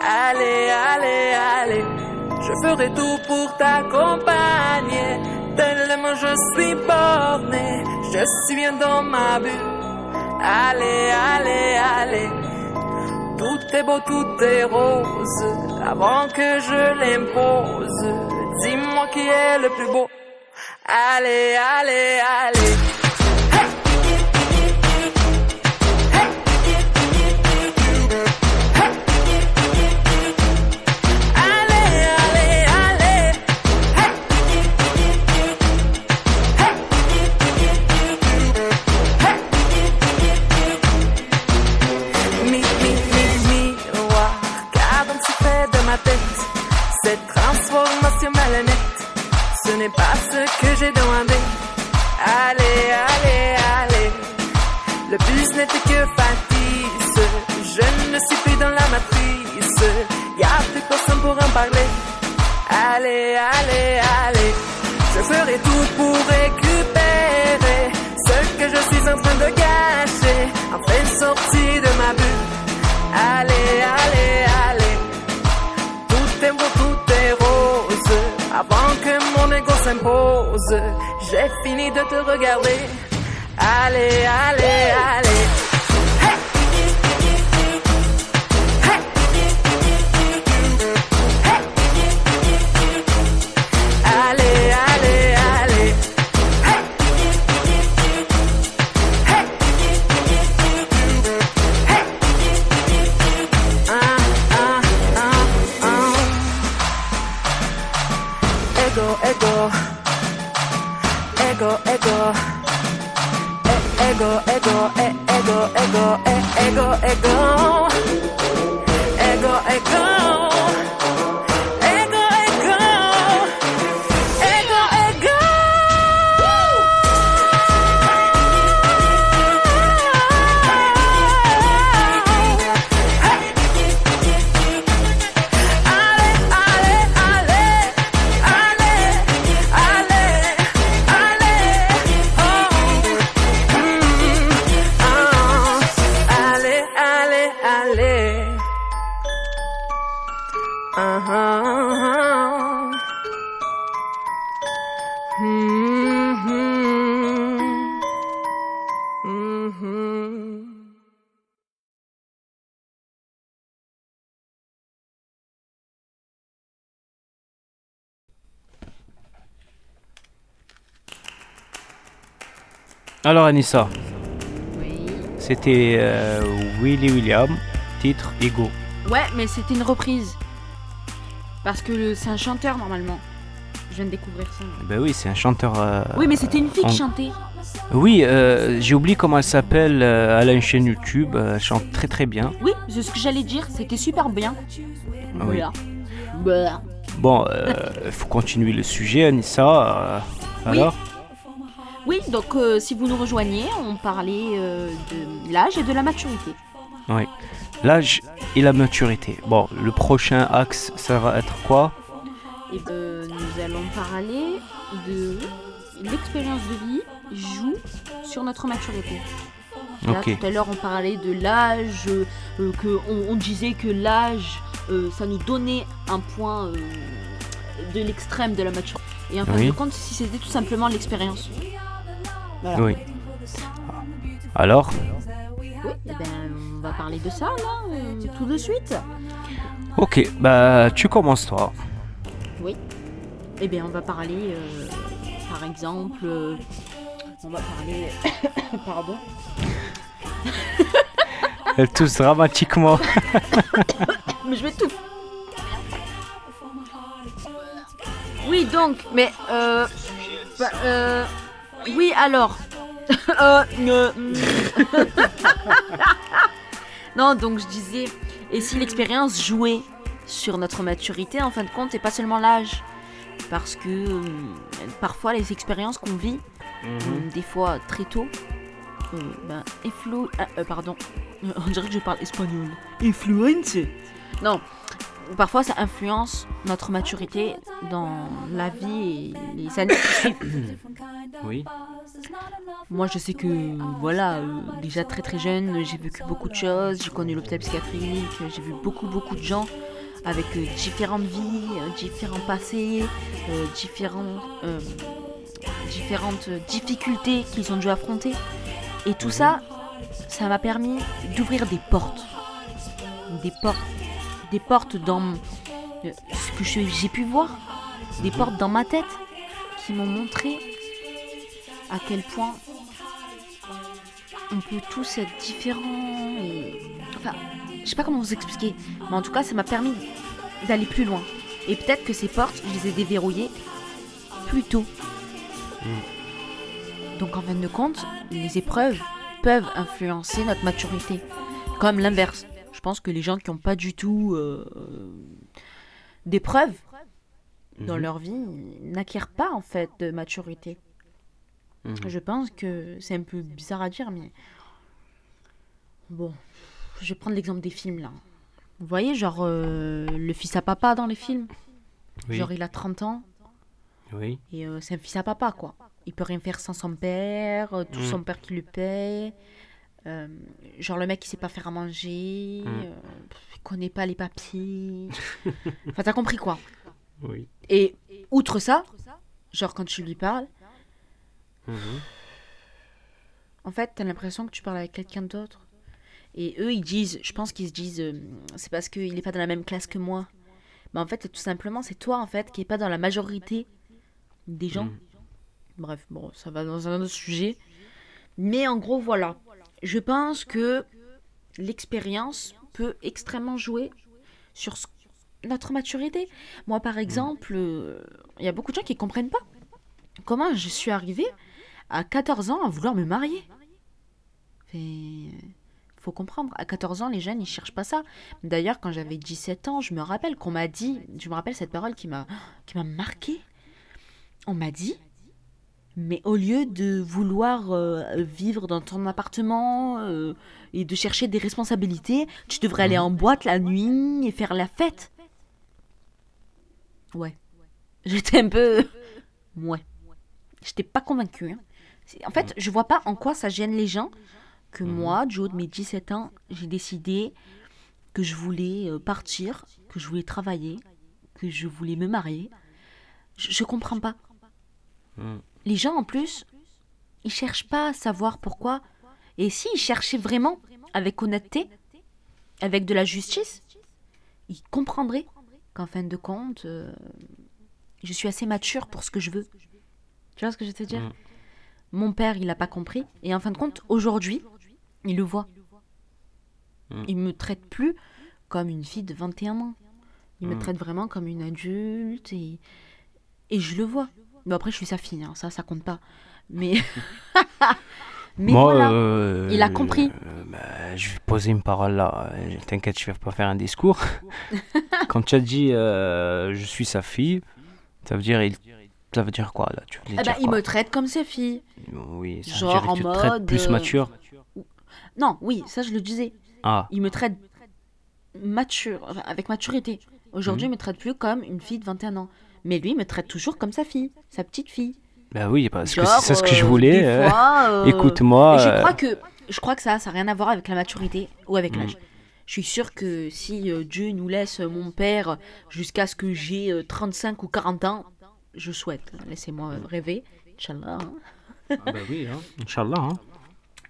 Allez, allez, allez. Je ferai tout pour t'accompagner. Tellement je suis borné, je suis bien dans ma bulle. Allez, allez, allez. Tout est beau, tout est rose. Avant que je l'impose, dis-moi qui est le plus beau. Allez, allez, allez. Sorti de ma bulle. Allez, allez, allez. Tout est beau, tout est rose. Avant que mon ego s'impose, j'ai fini de te regarder. Allez, allez, allez. Allez, Ego, ego, e- ego, ego, e- ego, ego. Ego, ego. Ego, Alors Anissa, Oui. c'était euh, Willy William, titre Ego. Ouais, mais c'était une reprise. Parce que c'est un chanteur normalement. Je viens de découvrir ça. Ben oui, c'est un chanteur. euh, Oui, mais c'était une fille qui chantait. Oui, euh, j'ai oublié comment elle s'appelle. euh, elle a une chaîne YouTube. Elle chante très très bien. Oui, c'est ce que j'allais dire. C'était super bien. Ah oui. Voilà. Bah. Bon, il faut continuer le sujet, Anissa. euh, Oui. Oui, donc euh, si vous nous rejoignez, on parlait euh, de l'âge et de la maturité. Oui. L'âge et la maturité. Bon, le prochain axe, ça va être quoi? Et euh, nous allons parler de l'expérience de vie joue sur notre maturité. Là, tout à l'heure, on parlait de l'âge, euh, que on, on disait que l'âge, ça nous donnait un point de l'extrême de la maturité. Et en fin Oui. de compte, si c'était tout simplement l'expérience. Voilà. Oui. Alors Oui, eh ben, on va parler de ça là, euh, tout de suite. Ok, bah tu commences toi. Eh bien, on va parler, euh, par exemple, euh, on va parler, pardon, Elle tousse dramatiquement. mais je vais tout. Oui, donc, mais euh, bah, euh, oui, alors, Euh, euh, hmm. non, donc je disais, et si l'expérience jouait sur notre maturité, en fin de compte, et pas seulement l'âge, parce que euh, parfois les expériences qu'on vit, Mhm. euh, des fois très tôt, euh, ben, ah, pardon, on dirait que je parle espagnol. Influence. Non, parfois ça influence notre maturité dans la vie et les années qui suivent. Oui. Moi, je sais que, voilà, euh, déjà très très jeune, j'ai vécu beaucoup de choses, j'ai connu l'hôpital psychiatrique, j'ai vu beaucoup beaucoup de gens avec euh, différentes vies, euh, différents passés, euh, différents, euh, différentes difficultés qu'ils ont dû affronter. Et tout ça, ça m'a permis d'ouvrir des portes. Des portes. Des portes dans euh, ce que j'ai pu voir. Des portes dans ma tête qui m'ont montré à quel point on peut tous être différents et... Enfin, je sais pas comment vous expliquer, mais en tout cas, ça m'a permis d'aller plus loin. Et peut-être que ces portes, je les ai déverrouillées plus tôt. Donc en fin de compte, les épreuves peuvent influencer notre maturité. Comme l'inverse. Je pense que les gens qui n'ont pas du tout euh, d'épreuves dans Mhm. leur vie n'acquièrent pas en fait de maturité. Mhm. Je pense que c'est un peu bizarre à dire, mais bon, je vais prendre l'exemple des films là. Vous voyez, genre euh, le fils à papa dans les films, Oui. genre il a 30 ans Oui. et euh, c'est un fils à papa quoi. Il peut rien faire sans son père, euh, tout Mm. son père qui le paye. Euh, genre le mec il sait pas faire à manger, Mm. euh, il connaît pas les papiers. enfin t'as compris quoi. Oui. Et outre ça, genre quand tu lui parles, Mhm. En fait, t'as l'impression que tu parles avec quelqu'un d'autre. Et eux, ils disent, je pense qu'ils se disent, euh, c'est parce qu'il n'est pas dans la même classe que moi. Mais en fait, tout simplement, c'est toi, en fait, qui n'est pas dans la majorité des gens. Mm. Bref, bon, ça va dans un autre sujet. Mais en gros, voilà. Je pense que l'expérience peut extrêmement jouer sur notre maturité. Moi, par exemple, euh, il y a beaucoup de gens qui comprennent pas comment je suis arrivée à 14 ans à vouloir me marier. Fait, faut comprendre, à 14 ans, les jeunes, ils cherchent pas ça. D'ailleurs, quand j'avais 17 ans, je me rappelle qu'on m'a dit, je me rappelle cette parole qui m'a qui m'a marqué. On m'a dit mais au lieu de vouloir euh, vivre dans ton appartement euh, et de chercher des responsabilités, tu devrais aller en boîte la nuit et faire la fête. Ouais. J'étais un peu ouais. J'étais pas convaincue. hein. En fait, je vois pas en quoi ça gêne les gens que moi, du haut de mes 17 ans, j'ai décidé que je voulais euh, partir, que je voulais travailler, que je voulais me marier. Je, je comprends pas. Mm. Les gens, en plus, ils cherchent pas à savoir pourquoi. Et s'ils cherchaient vraiment, avec honnêteté, avec de la justice, ils comprendraient qu'en fin de compte, euh, je suis assez mature pour ce que je veux. Tu vois ce que je veux te dire? Mm. Mon père, il n'a pas compris. Et en fin de compte, aujourd'hui, il le voit. Mm. Il me traite plus comme une fille de 21 ans. Il me Mm. traite vraiment comme une adulte et, et je le vois. Mais après, je suis sa fille, hein, ça, ça compte pas. Mais, mais Moi, voilà. euh, Il a compris. euh, bah, je vais poser une parole là. Euh, T'inquiète, je vais pas faire un discours. Quand tu as dit euh, je suis sa fille, ça veut dire il... ça veut dire quoi là? Tu Eh dire il quoi? me traite comme sa fille. Oui, ça genre veut dire en que tu te traites mode, plus mature. Non, oui, ça, je le disais. Ah, Il me traite mature, avec maturité. Aujourd'hui, Mhm. il me traite plus comme une fille de 21 ans. Mais lui, me traite toujours comme sa fille, sa petite fille. bah oui, parce que Genre, c'est ça ce que je euh, voulais. euh, fois, euh, Écoute-moi. Je euh, crois que je crois que ça, ça n'a rien à voir avec la maturité ou avec Mm. l'âge. Je suis sûre que si euh, Dieu nous laisse euh, mon père jusqu'à ce que j'ai euh, 35 ou 40 ans, je souhaite. Laissez-moi euh, rêver. Inch'Allah. hein. Ah bah oui, hein. Inch'Allah. Hein.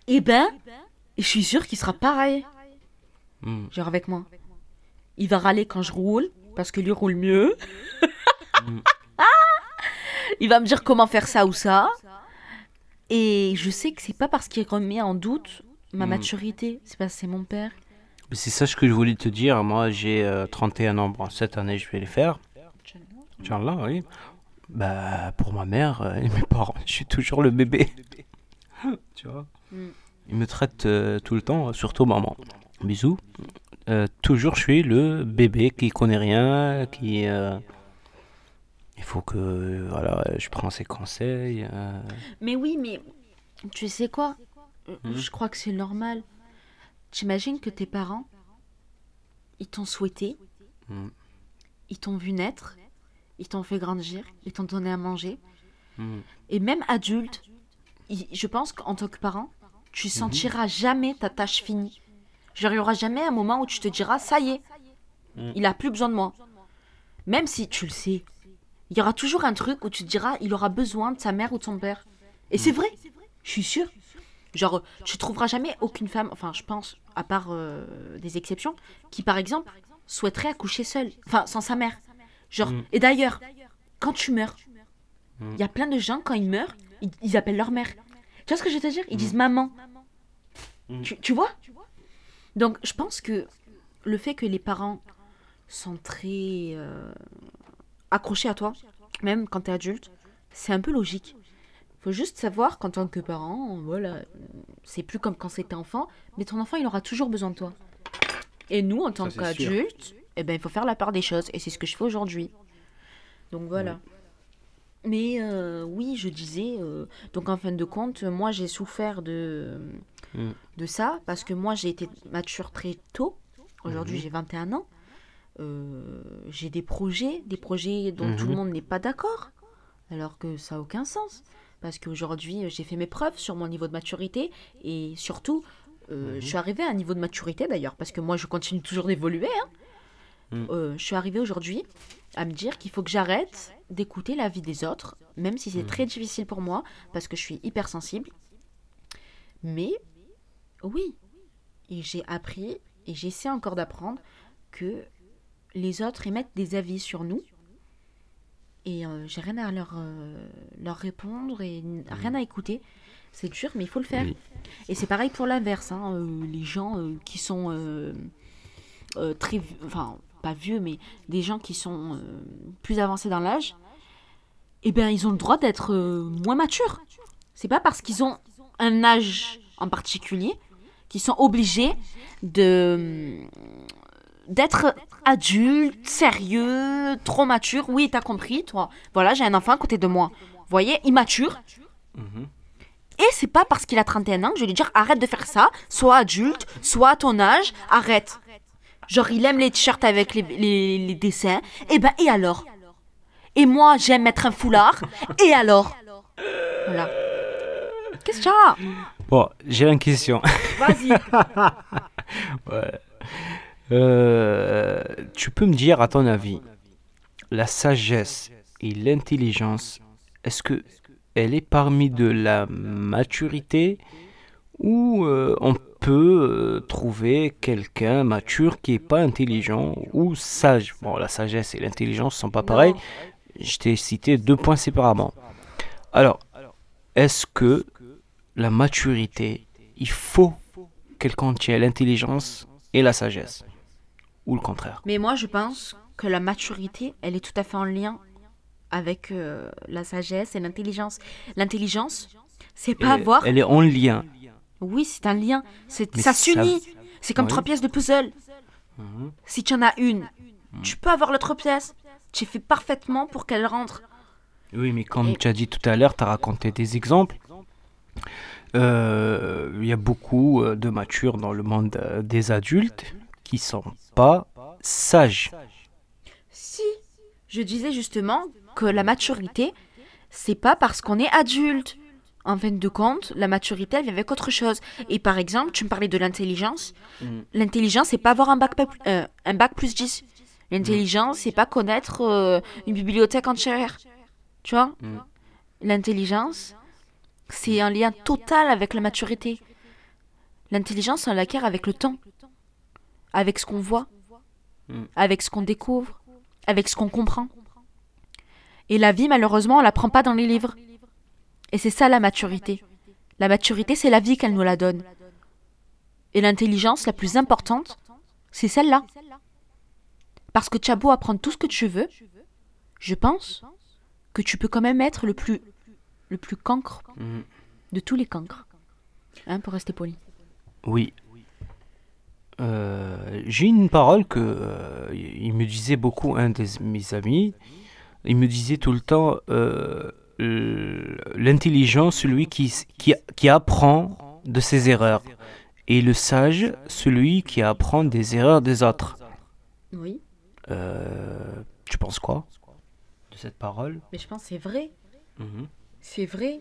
Eh ben, je suis sûre qu'il sera pareil. Mm. Genre avec moi. Il va râler quand je roule, parce que lui roule mieux. Il va me dire comment faire ça ou ça. Et je sais que c'est pas parce qu'il remet en doute ma Mm. maturité, c'est parce que c'est mon père. C'est ça ce que je voulais te dire. Moi, j'ai euh, 31 ans. Bon, cette année, je vais les faire. Inch'Allah, oui. Bah, pour ma mère euh, et mes parents, je suis toujours le bébé. tu vois Mm. Ils me traitent euh, tout le temps, surtout maman. Bisous. Euh, toujours, je suis le bébé qui connaît rien, qui. Il faut que. Voilà, je prends ses conseils. euh, Mais oui, mais tu sais quoi? Mhm. je crois que c'est normal. T'imagines que tes parents, ils t'ont souhaité, Mhm. ils t'ont vu naître, ils t'ont fait grandir, ils t'ont donné à manger. Mhm. Et même adulte, je pense qu'en tant que parent, tu sentiras jamais ta tâche finie. Genre, il n'y aura jamais un moment où tu te diras, ça y est, il a plus besoin de moi. Même si tu le sais, il y aura toujours un truc où tu te diras, il aura besoin de sa mère ou de son père. Et c'est vrai, je suis sûre. Genre, tu trouveras jamais aucune femme, enfin, je pense, à part euh, des exceptions, qui, par exemple, souhaiterait accoucher seule, enfin, sans sa mère. Genre, Mm. et d'ailleurs, quand tu meurs, Mm. il y a plein de gens, quand ils meurent, ils, ils appellent leur mère. Tu vois ce que je veux te dire? Ils Mm. disent maman. Mm. Tu, tu vois? Donc, je pense que le fait que les parents sont très euh, accrochés à toi, même quand tu es adulte, c'est un peu logique. faut juste savoir qu'en tant que parent, voilà, c'est plus comme quand c'était enfant, mais ton enfant, il aura toujours besoin de toi. Et nous, en tant qu'adultes, eh ben, il faut faire la part des choses, et c'est ce que je fais aujourd'hui. Donc voilà. Mais euh, oui, je disais, euh, donc en fin de compte, moi j'ai souffert de, Mm. de ça, parce que moi j'ai été mature très tôt. Aujourd'hui Mhm. j'ai 21 ans. Euh, j'ai des projets, des projets dont tout le Mhm. monde n'est pas d'accord, alors que ça n'a aucun sens. Parce qu'aujourd'hui euh, j'ai fait mes preuves sur mon niveau de maturité, et surtout, euh, Mhm. je suis arrivée à un niveau de maturité d'ailleurs, parce que moi je continue toujours d'évoluer. hein. Euh, je suis arrivée aujourd'hui à me dire qu'il faut que j'arrête d'écouter la vie des autres, même si c'est Mhm. très difficile pour moi, parce que je suis hypersensible. Mais oui, et j'ai appris, et j'essaie encore d'apprendre, que les autres émettent des avis sur nous. Et euh, j'ai rien à leur, euh, leur répondre et n- rien à écouter. C'est dur, mais il faut le faire. Oui. Et c'est pareil pour l'inverse. hein, euh, les gens euh, qui sont très. Enfin, pas vieux, mais des gens qui sont plus avancés dans l'âge, eh bien, ils ont le droit d'être moins matures. C'est pas parce qu'ils ont un âge en particulier qu'ils sont obligés de d'être adultes, sérieux, trop matures. Oui, t'as compris, toi. Voilà, j'ai un enfant à côté de moi. Vous voyez, immature. Mhm. Et c'est pas parce qu'il a 31 ans que je vais lui dire arrête de faire ça, sois adulte, sois à ton âge, arrête. Genre, il aime les t-shirts avec les, les- les dessins. Et ben, et alors? Et moi, j'aime mettre un foulard. Et alors? Voilà. Qu'est-ce que as? Bon, j'ai une question. Vas-y. Ouais. Euh, tu peux me dire, à ton avis, la sagesse et l'intelligence, est-ce que elle est parmi de la maturité ou euh, on peut euh, trouver quelqu'un mature qui est pas intelligent ou sage? Bon, la sagesse et l'intelligence sont pas pareils. Je t'ai cité deux points séparément. Alors, est-ce que la maturité, il faut qu'elle contienne l'intelligence et la sagesse? Ou le contraire Mais moi, je pense que la maturité, elle est tout à fait en lien avec euh, la sagesse et l'intelligence. L'intelligence, c'est pas elle, avoir. elle est en lien. Oui, c'est un lien. C'est ça ça- s'unit. C'est comme Oui. trois pièces de puzzle. Mhm. Si tu en as une, tu peux avoir l'autre pièce. Tu fais parfaitement pour qu'elle rentre. Oui, mais comme Et- tu as dit tout à l'heure, tu as raconté des exemples. Euh, Il y a beaucoup euh, de matures dans le monde des adultes qui sont pas sages. Si, je disais justement que la maturité, c'est pas parce qu'on est adulte. En fin de compte, la maturité, elle vient avec autre chose. Et par exemple, tu me parlais de l'intelligence. Mm. L'intelligence, c'est pas avoir un bac, pa- euh, un bac plus 10. L'intelligence, c'est pas connaître euh, une bibliothèque entière. Tu vois? Mm. L'intelligence, c'est un lien total avec la maturité. L'intelligence, on l'acquiert avec le temps, avec ce qu'on voit, Mm. avec ce qu'on découvre, avec ce qu'on comprend. Et la vie, malheureusement, on la prend pas dans les livres. Et c'est ça la maturité. La maturité, c'est la vie qu'elle nous la donne. Et l'intelligence la plus importante, c'est celle-là. Parce que tu as beau apprendre tout ce que tu veux, je pense que tu peux quand même être le plus, le plus cancre Mhm. de tous les cancres. Hein, pour rester poli. Oui. Euh, J'ai une parole que euh, il me disait beaucoup un de mes amis. Il me disait tout le temps euh, l'intelligent, celui qui, qui, qui apprend de ses erreurs. Et le sage, celui qui apprend des erreurs des autres. Oui. Tu penses quoi de cette parole? Mais je pense que c'est vrai. Mhm. C'est vrai.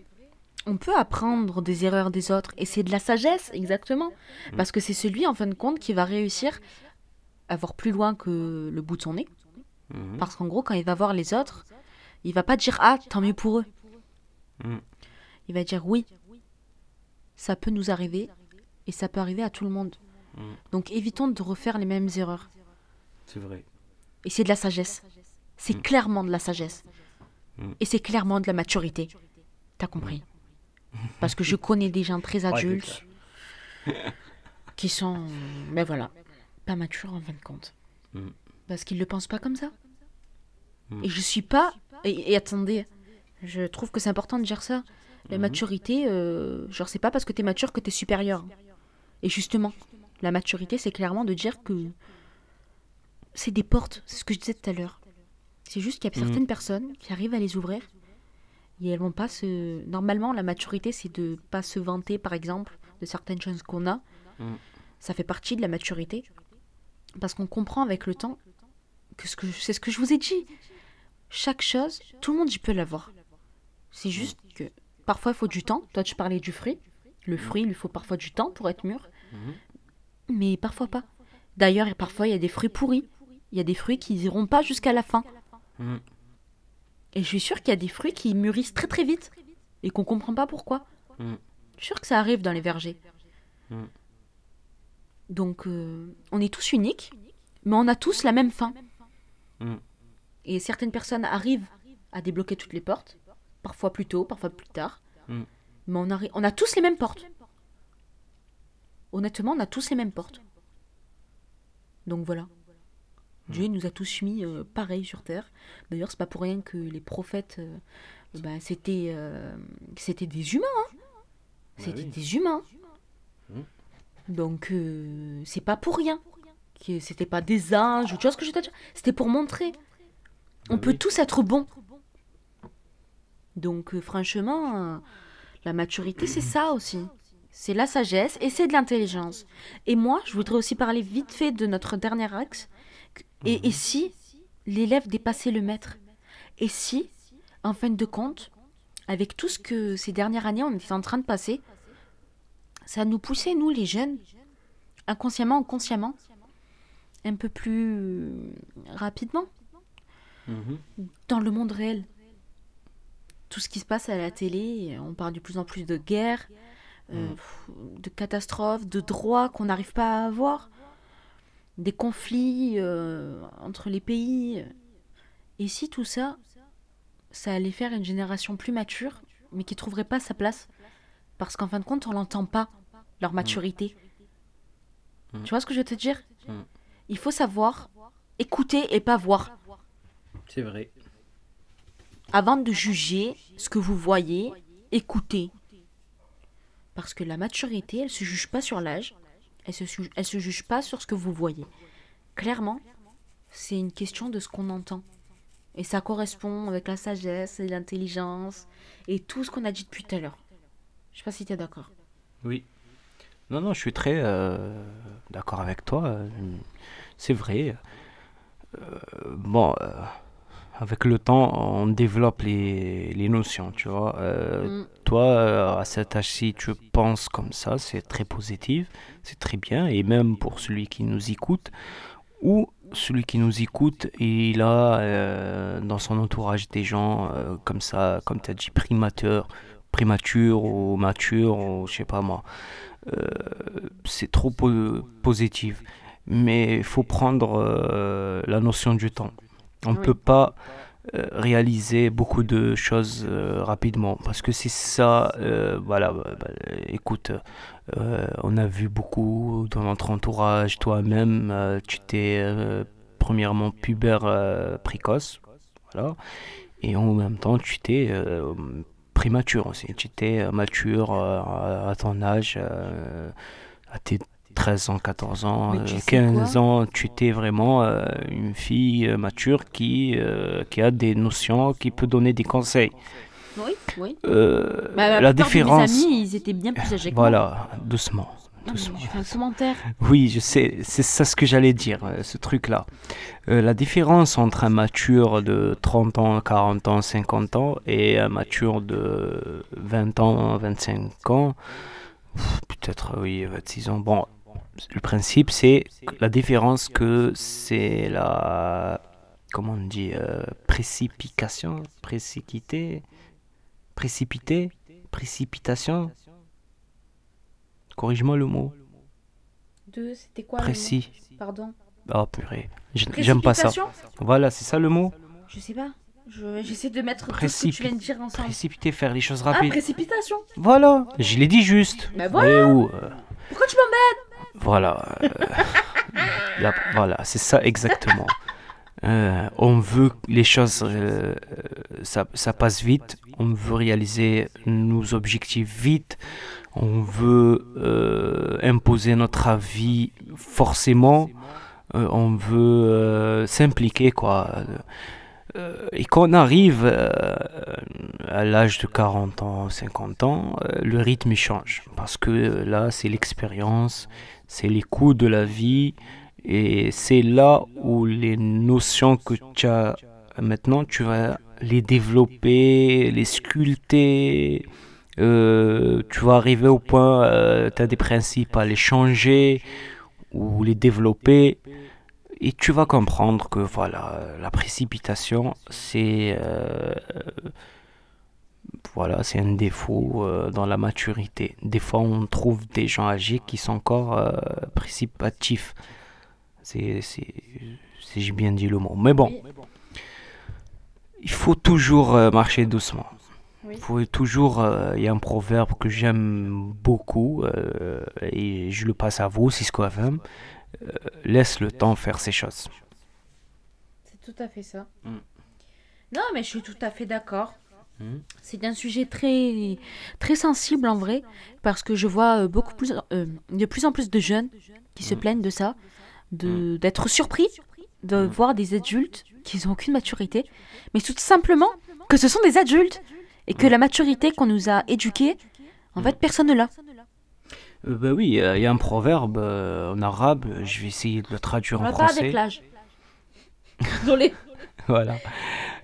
On peut apprendre des erreurs des autres. Et c'est de la sagesse, exactement. Parce que c'est celui, en fin de compte, qui va réussir à voir plus loin que le bout de son nez. Mhm. Parce qu'en gros, quand il va voir les autres, il va pas dire Ah, tant mieux pour eux. Mm. Il va dire Oui, ça peut nous arriver et ça peut arriver à tout le monde. Mm. Donc évitons de refaire les mêmes erreurs. C'est vrai. Et c'est de la sagesse. C'est Mm. clairement de la sagesse. Mm. Et c'est clairement de la maturité. T'as compris? Parce que je connais des gens très adultes qui sont, ben voilà, pas matures en fin de compte. Mm. Parce qu'ils ne le pensent pas comme ça. Mm. Et je suis pas. Et, et attendez, je trouve que c'est important de dire ça. La Mhm. maturité, euh, genre, c'est pas parce que t'es mature que t'es supérieur. Et justement, la maturité, c'est clairement de dire que c'est des portes. C'est ce que je disais tout à l'heure. C'est juste qu'il y a Mhm. certaines personnes qui arrivent à les ouvrir et elles vont pas se. Normalement, la maturité, c'est de pas se vanter, par exemple, de certaines choses qu'on a. Mhm. Ça fait partie de la maturité parce qu'on comprend avec le temps que ce que c'est ce que je vous ai dit. Chaque chose, tout le monde y peut l'avoir. C'est juste que parfois il faut du temps. Toi, tu parlais du fruit. Le fruit, il lui faut parfois du temps pour être mûr. Mais parfois pas. D'ailleurs, parfois, il y a des fruits pourris. Il y a des fruits qui n'iront pas jusqu'à la fin. Mm. Et je suis sûre qu'il y a des fruits qui mûrissent très très vite et qu'on comprend pas pourquoi. Mm. Je suis sûre que ça arrive dans les vergers. Mm. Donc, euh, on est tous uniques, mais on a tous la même fin. Mm. Et certaines personnes arrivent à débloquer toutes les portes, parfois plus tôt, parfois plus tard. Mais on, on a tous les mêmes portes. Honnêtement, on a tous les mêmes portes. Donc voilà. Dieu nous a tous mis euh, pareil sur terre. D'ailleurs, c'est pas pour rien que les prophètes, euh, c'était, euh, c'était des humains. hein. C'était oui. des humains. Mm. Donc c'est pas pour rien. Que c'était pas des ou Tu vois ce que je veux dire? C'était pour montrer. On Bah peut oui. tous être bons. Donc franchement, la maturité c'est ça aussi. C'est la sagesse et c'est de l'intelligence. Et moi, je voudrais aussi parler vite fait de notre dernier axe. Et, Mhm. et si l'élève dépassait le maître? Et si, en fin de compte, avec tout ce que ces dernières années on était en train de passer, ça nous poussait, nous les jeunes, inconsciemment ou consciemment, un peu plus euh, rapidement Mhm. dans le monde réel. Tout ce qui se passe à la télé, on parle de plus en plus de guerre, euh, pff, de catastrophes, de droits qu'on n'arrive pas à avoir, des conflits euh, entre les pays. Et si tout ça, ça allait faire une génération plus mature, mais qui trouverait pas sa place, parce qu'en fin de compte, on n'entend pas leur maturité. Mm. Tu vois ce que je veux te dire? Mm. Il faut savoir écouter et pas voir C'est vrai. avant de juger ce que vous voyez, écoutez. Parce que la maturité, elle se juge pas sur l'âge, elle se, se juge pas sur ce que vous voyez. Clairement, c'est une question de ce qu'on entend. Et ça correspond avec la sagesse et l'intelligence et tout ce qu'on a dit depuis tout à l'heure. Je sais pas si tu es d'accord. Oui. Non, non, je suis très euh, d'accord avec toi. euh, C'est vrai. Euh, bon, avec le temps, on développe les, les notions, tu vois. Euh, Mm. Toi, euh, à cet âge-ci, tu penses comme ça, c'est très positif, c'est très bien. Et même pour celui qui nous écoute, ou celui qui nous écoute, il a euh, dans son entourage des gens euh, comme ça, comme tu as dit, primateurs, primatures ou matures, ou je sais pas moi. C'est trop po- positif. Mais il faut prendre la notion du temps. On ne Oui. peut pas euh, réaliser beaucoup de choses euh, rapidement parce que c'est ça euh, voilà bah, bah, écoute on a vu beaucoup dans notre entourage toi-même tu t'es premièrement pubère précoce voilà et en même temps tu t'es prémature aussi tu étais mature à, ton âge à tes 13 ans, 14 ans, Mais euh, tu sais 15 quoi ans, tu étais vraiment euh, une fille euh, mature qui, euh, qui a des notions, qui peut donner des conseils. Oui, oui. Euh, Bah, la de différence. Mes amis, ils étaient bien plus âgés que moi. Voilà, doucement. Non, mais doucement. je fais un commentaire. Oui, je sais, c'est ça ce que j'allais dire, euh, ce truc-là. Euh, la différence entre un mature de 30 ans, 40 ans, 50 ans et un mature de 20 ans, 25 ans, peut-être, oui, 26 ans. Bon, le principe, c'est la différence que c'est la. Comment on dit euh, Précipitation Précipité Précipité Précipitation Corrige-moi le mot. Deux, c'était quoi le mot Précis. Pardon. Ah purée, J- j'aime pas ça. Voilà, c'est ça le mot. Je sais pas. Je- J'essaie de mettre tout ce que Précipi- tu viens de dire ensemble. Précipiter, faire les choses Ah, rapides. précipitation. Voilà, je l'ai dit juste. Bah voilà. Eh oh, euh, Pourquoi tu m'embêtes voilà, euh, voilà, c'est ça exactement. Euh, on veut que les choses, euh, vite. On veut réaliser nos objectifs vite. On veut euh, imposer notre avis forcément. On veut s'impliquer quoi. Euh, et quand on arrive euh, à l'âge de 40 ans, 50 ans, euh, le rythme change. Parce que euh, là, c'est l'expérience, c'est les coups de la vie. Et c'est là où les notions que tu as maintenant, tu vas les développer, les sculpter. Euh, tu vas arriver au point, tu as des principes à les changer ou les développer. Et tu vas comprendre que voilà, la précipitation, c'est euh, voilà, c'est un défaut euh, dans la maturité. Des fois, on trouve des gens âgés qui sont encore euh, précipitatifs. C'est, si j'ai bien dit le mot. Mais bon, il faut toujours euh, marcher doucement. Oui. Il faut toujours. Il y a un proverbe que j'aime beaucoup et je le passe à vous, Cisco FM. Euh, laisse le temps faire ses choses. C'est tout à fait ça. Mm. Non, mais je suis tout à fait d'accord. Mm. C'est un sujet très, très sensible en vrai, parce que je vois euh, beaucoup plus, euh, de plus en plus de jeunes qui se Mm. plaignent de ça, de d'être surpris de voir des adultes qui n'ont aucune maturité, mais tout simplement que ce sont des adultes et que la maturité qu'on nous a éduquée, en fait, personne ne l'a. Euh, bah oui, euh, il y a un proverbe euh, en arabe, je vais essayer de le traduire On en français. avec l'âge. Désolé. Voilà.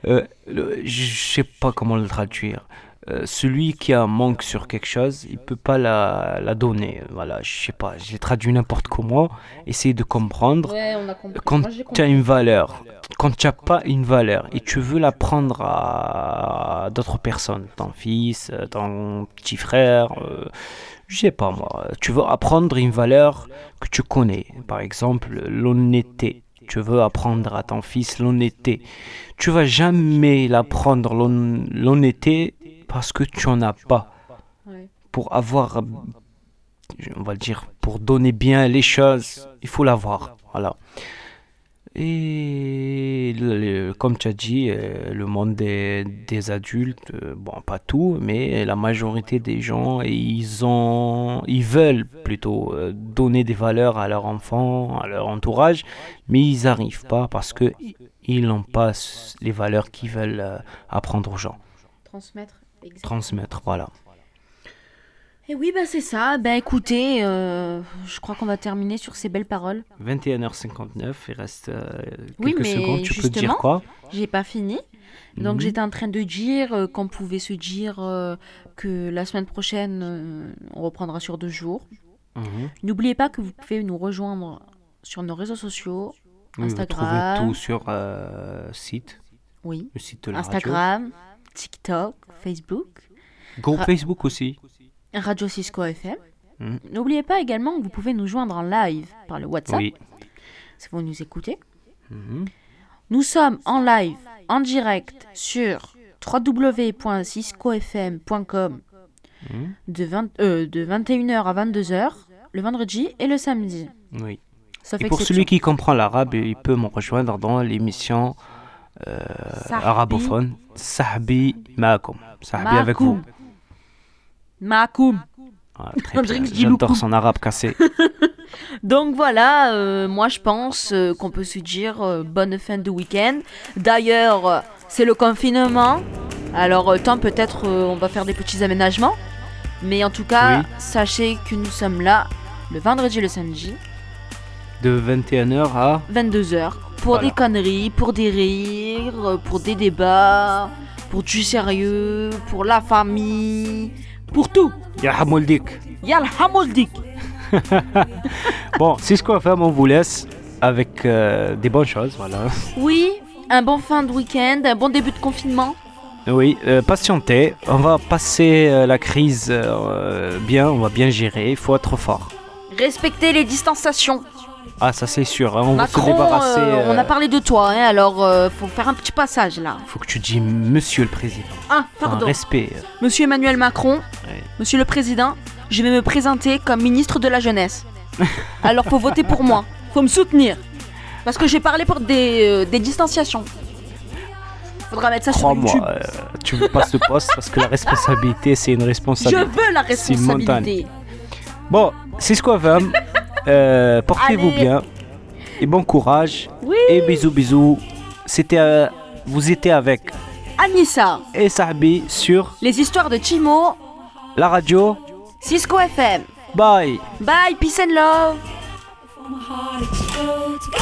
Euh, je sais pas comment le traduire. Euh, celui qui a un manque sur quelque chose, il peut pas la, la donner. Voilà, je sais pas, j'ai traduit n'importe comment. Essayez de comprendre. Ouais, on a compris. Quand tu as une valeur, quand tu n'as pas une valeur et tu veux la prendre à d'autres personnes, ton fils, ton petit frère, euh, je sais pas moi, tu veux apprendre une valeur que tu connais, par exemple l'honnêteté. Tu veux apprendre à ton fils l'honnêteté. Tu vas jamais l'apprendre l'hon- l'honnêteté parce que tu en as pas Ouais. pour avoir, on va le dire, pour donner bien les choses, il faut l'avoir. Voilà. Et le- comme tu as dit, euh, le monde des, des adultes, euh, bon, pas tout, mais la majorité des gens, ils ont, ils veulent plutôt euh, donner des valeurs à leurs enfants, à leur entourage, mais ils n'arrivent pas parce que i- ils n'ont pas les valeurs qu'ils veulent apprendre aux gens, Transmettre. Transmettre. Voilà. Et oui, bah c'est ça. Ben écoutez, euh, je crois qu'on va terminer sur ces belles paroles. 21h59, il reste euh, Oui, quelques mais secondes. Tu peux dire quoi? J'ai pas fini. Donc Mhm. j'étais en train de dire euh, qu'on pouvait se dire euh, que la semaine prochaine, on reprendra sur deux jours. Mhm. N'oubliez pas que vous pouvez nous rejoindre sur nos réseaux sociaux. Oui, Vous trouvez Instagram. tout sur site, Oui. le site de la radio. TikTok, Facebook, Groupe Ra- Facebook aussi. Radio Cisco FM. Mhm. N'oubliez pas également que vous pouvez nous joindre en live par le WhatsApp Oui. si vous nous écoutez. Mhm. Nous sommes en live, en direct sur www.ciscofm.com Mhm. de, 20 euh, de 21h à 22h le vendredi et le samedi. Oui. Sauf Et pour celui qui comprend l'arabe, il peut me rejoindre dans l'émission. Arabophone Sahbi Maakoum. Sahbi avec vous. Ah, dis J'adore son arabe cassé. Donc voilà, euh, moi je pense euh, qu'on peut se dire euh, bonne fin de week-end. D'ailleurs, euh, c'est le confinement. Alors, euh, tant peut-être euh, on va faire des petits aménagements. Mais en tout cas, Oui. sachez que nous sommes là le vendredi et le samedi, De 21h à. 22h, pour Voilà. des conneries, pour des rires, pour des débats, pour du sérieux, pour la famille, pour tout. Ya Hamoldik. Yal Hamoldik. Bon, c'est ce qu'on va faire, on vous laisse avec euh, des bonnes choses, voilà. Oui, un bon fin de week-end, un bon début de confinement. Oui, euh, patientez, on va passer euh, la crise euh, bien, on va bien gérer, il faut être fort. Respectez les distanciations. Ah, ça c'est sûr, hein, on va se débarrasser. euh, on euh, a parlé de toi, hein, alors euh, faut faire un petit passage là. Faut que tu dis Monsieur le Président. Ah, Enfin, pardon. respect. Monsieur Emmanuel Macron, Ouais. Monsieur le Président, je vais me présenter comme ministre de la Jeunesse. Alors faut voter pour moi, faut me soutenir. Parce que j'ai parlé pour des, euh, des distanciations. Faudra mettre ça sur YouTube. euh, tu veux pas ce poste parce que la responsabilité c'est une Je responsabilité. veux la responsabilité. Bon, c'est ce qu'on va. Euh, Portez-vous bien. Et bon courage. Oui. Et bisous, bisous. C'était, euh, vous étiez avec Anissa et Sahbi sur Les histoires de Chimo, la radio Cisco FM. Bye. Bye, peace and love. Before my heart explodes.